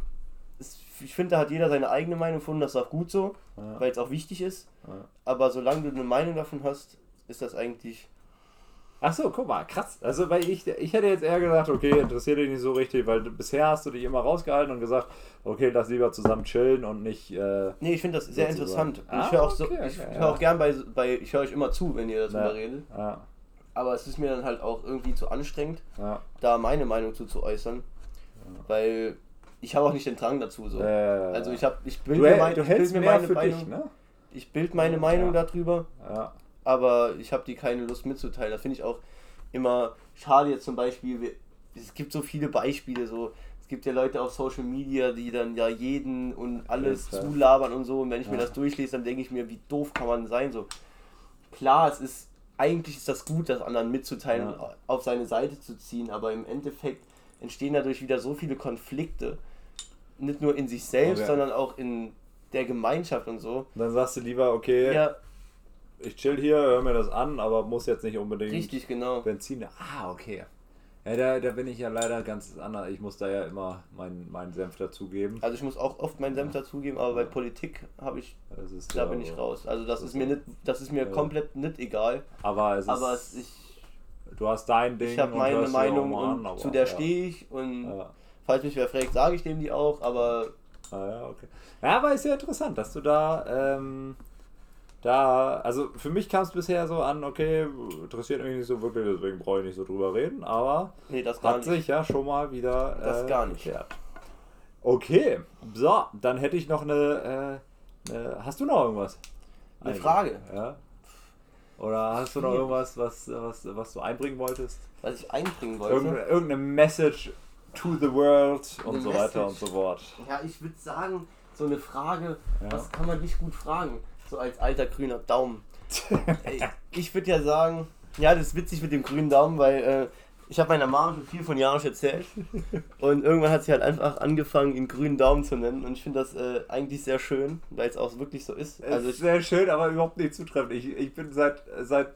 es, ich finde, da hat jeder seine eigene Meinung gefunden, das ist auch gut so, ja. weil es auch wichtig ist. Ja. Aber solange du eine Meinung davon hast, ist das eigentlich. Ach so, guck mal, krass. Also, weil ich, ich hätte jetzt eher gesagt, okay, interessiert dich nicht so richtig, weil bisher hast du dich immer rausgehalten und gesagt, okay, lass lieber zusammen chillen und nicht. Äh, Nee, ich finde das sehr interessant. Ah, ich höre auch, so, okay, ich ja. auch gern bei, bei ich höre euch immer zu, wenn ihr darüber Ja. redet. ja, Aber es ist mir dann halt auch irgendwie zu anstrengend, da meine Meinung zu, zu äußern. Weil ich habe auch nicht den Drang dazu. So. äh, also ich habe, ich bilde mir, hält- mein, du ich bild mir meine Meinung, dich, ne? ich bild meine Meinung darüber. Ja. Aber ich habe die keine Lust mitzuteilen. Das finde ich auch immer schade jetzt zum Beispiel. Es gibt so viele Beispiele, so es gibt ja Leute auf Social Media, die dann ja jeden und alles Ja, zulabern und so. Und wenn ich mir das durchlese, dann denke ich mir, wie doof kann man sein? So klar, es ist eigentlich ist das gut, das anderen mitzuteilen Ja. und auf seine Seite zu ziehen, aber im Endeffekt entstehen dadurch wieder so viele Konflikte. Nicht nur in sich selbst, Okay. sondern auch in der Gemeinschaft und so. Dann sagst du lieber, okay, Ja, ich chill hier, hör mir das an, aber muss jetzt nicht unbedingt richtig, genau. Benzin. Ah, okay. Ja, da, da bin ich ja leider ganz anders. Ich muss da ja immer meinen meinen Senf dazugeben. Also ich muss auch oft meinen Senf dazugeben, aber bei Politik habe ich, Das ist da ja bin ich raus. Also das ist mir nicht, das ist mir Ja. komplett nicht egal. Aber es Aber ist, ich, du hast dein Ding ich habe und meine Meinung und an, aber- zu der stehe ich und falls mich wer fragt, sage ich dem die auch, aber Ah, ja, okay. Ja, aber ist ja interessant, dass du da, ähm, da, also für mich kam es bisher so an, okay, interessiert mich nicht so wirklich, deswegen brauche ich nicht so drüber reden, aber nee, hat nicht. sich ja schon mal wieder Das äh, gar nicht. geklärt. Okay, so, dann hätte ich noch eine, äh, eine hast du noch irgendwas? Eine Eigentlich, Frage? Ja. Oder hast du noch Schwierig. irgendwas, was, was, was du einbringen wolltest? Was ich einbringen wollte. Irgendeine, irgendeine Message to the world und Eine so weiter und Message. so fort. Ja, ich würde sagen, so eine Frage, Ja. was kann man nicht gut fragen? So als alter grüner Daumen. Ey, ich würde ja sagen, ja, das ist witzig mit dem grünen Daumen, weil äh, ich habe meiner Mama schon viel von Janusz erzählt. Und irgendwann hat sie halt einfach angefangen, ihn grünen Daumen zu nennen. Und ich finde das äh, eigentlich sehr schön, weil es auch wirklich so ist. Also ist sehr schön, aber überhaupt nicht zutreffend. Ich, ich bin seit, seit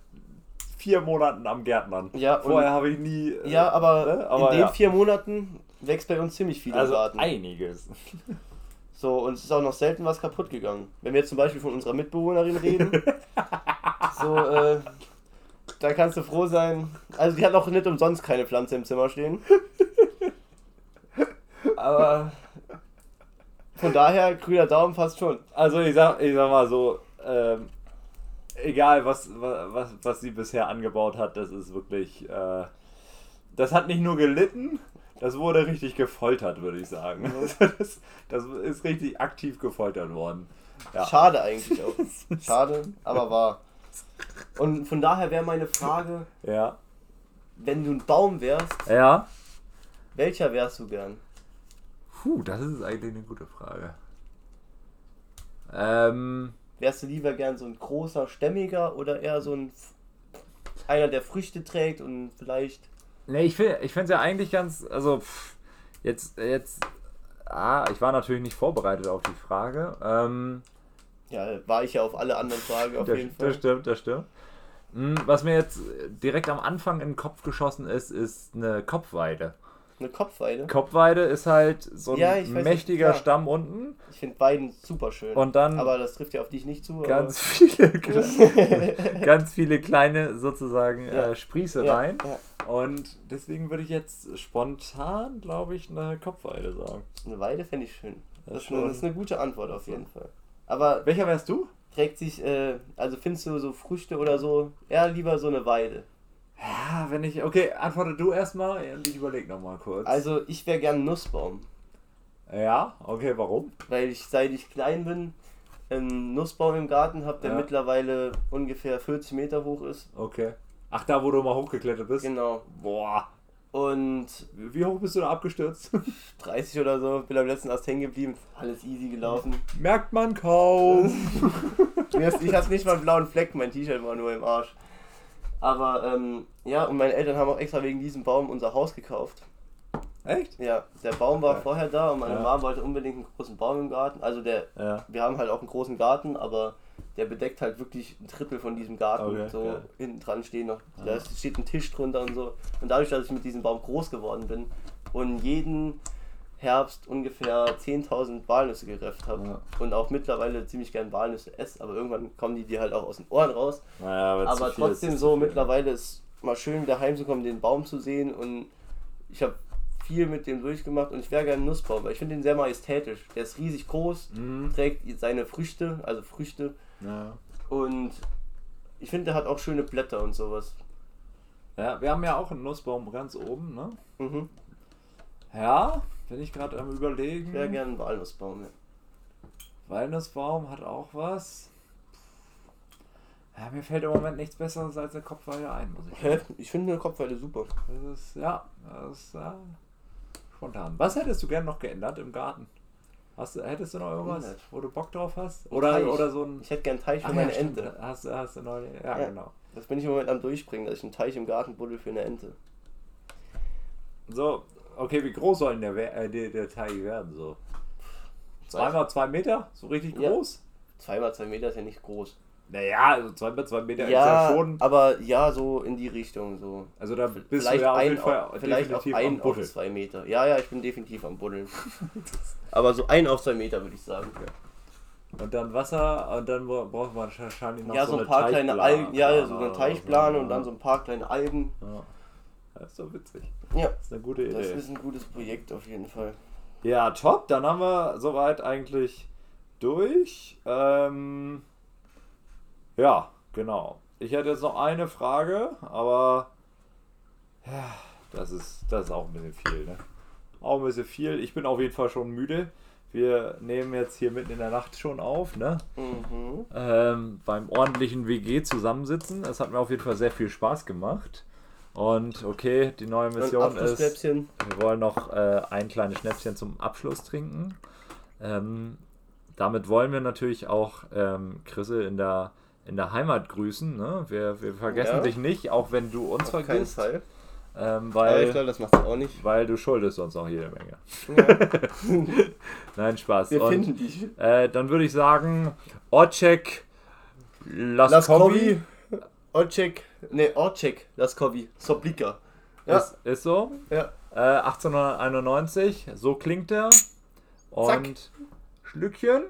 vier Monaten am Gärtnern. Ja, Vorher habe ich nie. äh, ja, aber, ne? aber in den ja. vier Monaten wächst bei uns ziemlich viel also Garten. einiges. So, und es ist auch noch selten was kaputt gegangen. Wenn wir jetzt zum Beispiel von unserer Mitbewohnerin reden, so, äh, da kannst du froh sein. Also, die hat auch nicht umsonst keine Pflanze im Zimmer stehen. Aber von daher, grüner Daumen fast schon. Also ich sag, ich sag mal so, ähm, egal was, wa- was, was sie bisher angebaut hat, das ist wirklich. Äh, das hat nicht nur gelitten, das wurde richtig gefoltert, würde ich sagen. Das, das ist richtig aktiv gefoltert worden. Ja. Schade eigentlich auch. Schade, aber wahr. Und von daher wäre meine Frage, Ja. wenn du ein Baum wärst, Ja. welcher wärst du gern? Puh, das ist eigentlich eine gute Frage. Ähm, Wärst du lieber gern so ein großer, stämmiger oder eher so ein einer, der Früchte trägt und vielleicht. Ne, ich finde ich es ja eigentlich ganz, also pff, jetzt, jetzt, ah, ich war natürlich nicht vorbereitet auf die Frage. Ähm, Ja, war ich ja auf alle anderen Fragen auf das, jeden Fall. das stimmt, das stimmt. Hm, Was mir jetzt direkt am Anfang in den Kopf geschossen ist, ist eine Kopfweide. Eine Kopfweide. Kopfweide ist halt so ein Ja, mächtiger ja. Stamm unten Ich finde Weiden super schön. und dann aber das trifft ja auf dich nicht zu. ganz viele, ganz viele kleine sozusagen Ja. äh, Sprieße ja, rein. Und deswegen würde ich jetzt spontan, glaube ich, eine Kopfweide sagen. Eine Weide fände ich schön. Das ist das ist eine gute Antwort auf jeden Fall. Aber Welcher wärst du? trägt sich, äh, also findest du so Früchte oder so, eher lieber so eine Weide. Ja, wenn ich. Okay, antworte du erstmal und ich überlege nochmal kurz. Also ich wäre gern ein Nussbaum, Ja, okay, warum? weil ich seit ich klein bin einen Nussbaum im Garten habe, der Ja. mittlerweile ungefähr 40 Meter hoch ist. Okay. Ach, da, wo du mal hochgeklettert bist? Genau. Boah. Und Wie hoch bist du da abgestürzt? 30 oder so, bin am letzten Ast hängen geblieben, alles easy gelaufen. Merkt man kaum. Ich hatte nicht mal einen blauen Fleck, mein T-Shirt war nur im Arsch. Aber ähm, ja, und meine Eltern haben auch extra wegen diesem Baum unser Haus gekauft. Echt? Ja, der Baum war Ja. vorher da und meine Ja. Mom wollte unbedingt einen großen Baum im Garten. Also der, Ja. wir haben halt auch einen großen Garten, aber der bedeckt halt wirklich ein Drittel von diesem Garten. Okay, so ja. hinten dran stehen noch, da steht ein Tisch drunter und so. Und dadurch, dass ich mit diesem Baum groß geworden bin und jeden Herbst ungefähr 10.000 Walnüsse gerefft habe Ja. und auch mittlerweile ziemlich gern Walnüsse esse, aber irgendwann kommen die dir halt auch aus den Ohren raus. Naja, aber ist, trotzdem so viel. mittlerweile ist mal schön wieder heimzukommen, den Baum zu sehen und ich habe viel mit dem durchgemacht und ich wäre gerne Nussbaum, weil ich finde den sehr majestätisch. Der ist riesig groß, Mhm. trägt seine Früchte, also Früchte Ja. und ich finde, der hat auch schöne Blätter und sowas. ja, wir haben ja auch einen Nussbaum ganz oben, ne? Mhm. Ja, bin ich gerade am überlegen. Ich wäre gerne ein Walnussbaum. Ja. Walnussbaum hat auch was. Ja, mir fällt im Moment nichts Besseres als eine Kopfweide ein, muss ich sagen. Ich finde eine Kopfweide super. Das ist, ja, das ist ja, spontan. Was hättest du gern noch geändert im Garten? Hast, du- hättest du noch irgendwas, wo du Bock drauf hast? Oder, Teich. oder so ein. Ich hätte gern einen Teich für Ach meine ja. Ente. Hast, du- hast du noch, ja, Ja. genau. Das bin ich im Moment am Durchbringen, dass ich einen Teich im Garten buddel für eine Ente. So, okay, wie groß soll denn der, äh, der, der Teich werden? So? Zweimal zwei Meter? So richtig Ja. groß? Zweimal zwei Meter ist ja nicht groß. Naja, also zwei mal zwei Meter Ja, ist ja schon. aber ja, so in die Richtung. so. Also da bist vielleicht du ja auf ein, jeden Fall auf, vielleicht auf ein am auf zwei Meter. Ja, ja, ich bin definitiv am Buddeln. aber so ein auf zwei Meter würde ich sagen. Und dann Wasser und dann bra- braucht man wahrscheinlich noch ja, so, so ein paar kleine. Algen, ja, so eine Ja, Teichplane und ja. dann so ein paar kleine Algen. Ja. Das ist doch witzig. Ja, Das ist eine gute das Idee. ist ein gutes Projekt auf jeden Fall. Ja, top. Dann haben wir soweit eigentlich durch. Ähm, ja, genau. Ich hätte jetzt noch eine Frage, aber ja, das ist, das ist auch ein bisschen viel, ne? Auch ein bisschen viel. Ich bin auf jeden Fall schon müde. Wir nehmen jetzt hier mitten in der Nacht schon auf, ne? Mhm. ähm, beim ordentlichen WG zusammensitzen. Es hat mir auf jeden Fall sehr viel Spaß gemacht. Und okay, die neue Mission ist, wir wollen noch äh, ein kleines Schnäpschen zum Abschluss trinken. Ähm, damit wollen wir natürlich auch ähm, Chrisse in der, in der Heimat grüßen. Ne? Wir, wir vergessen Ja. dich nicht, auch wenn du uns Auf keinen vergisst. Fall. Ähm, Aber ich weil, glaube, das macht er auch nicht. weil du schuldest uns noch jede Menge. Ja, Nein, Spaß. wir Und, finden dich. äh, dann würde ich sagen, Orcek Laskowi. Laskowi. Orcek. Ne, Orcek. Laskowi. Soblika. Ja. Ist, ist so. Ja. Äh, 1891, so klingt er. Und Zack. Schlückchen.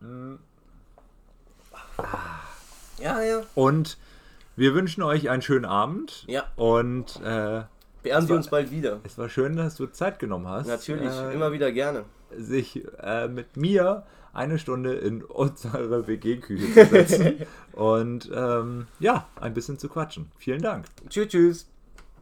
Mm. Ja, ja. Und wir wünschen euch einen schönen Abend. Ja. Und äh, Beehren wir uns bald wieder. es war schön, dass du Zeit genommen hast. Natürlich, äh, immer wieder gerne. sich äh, mit mir eine Stunde in unsere WG-Küche zu setzen und ähm, ja, ein bisschen zu quatschen. Vielen Dank. Tschüss, tschüss.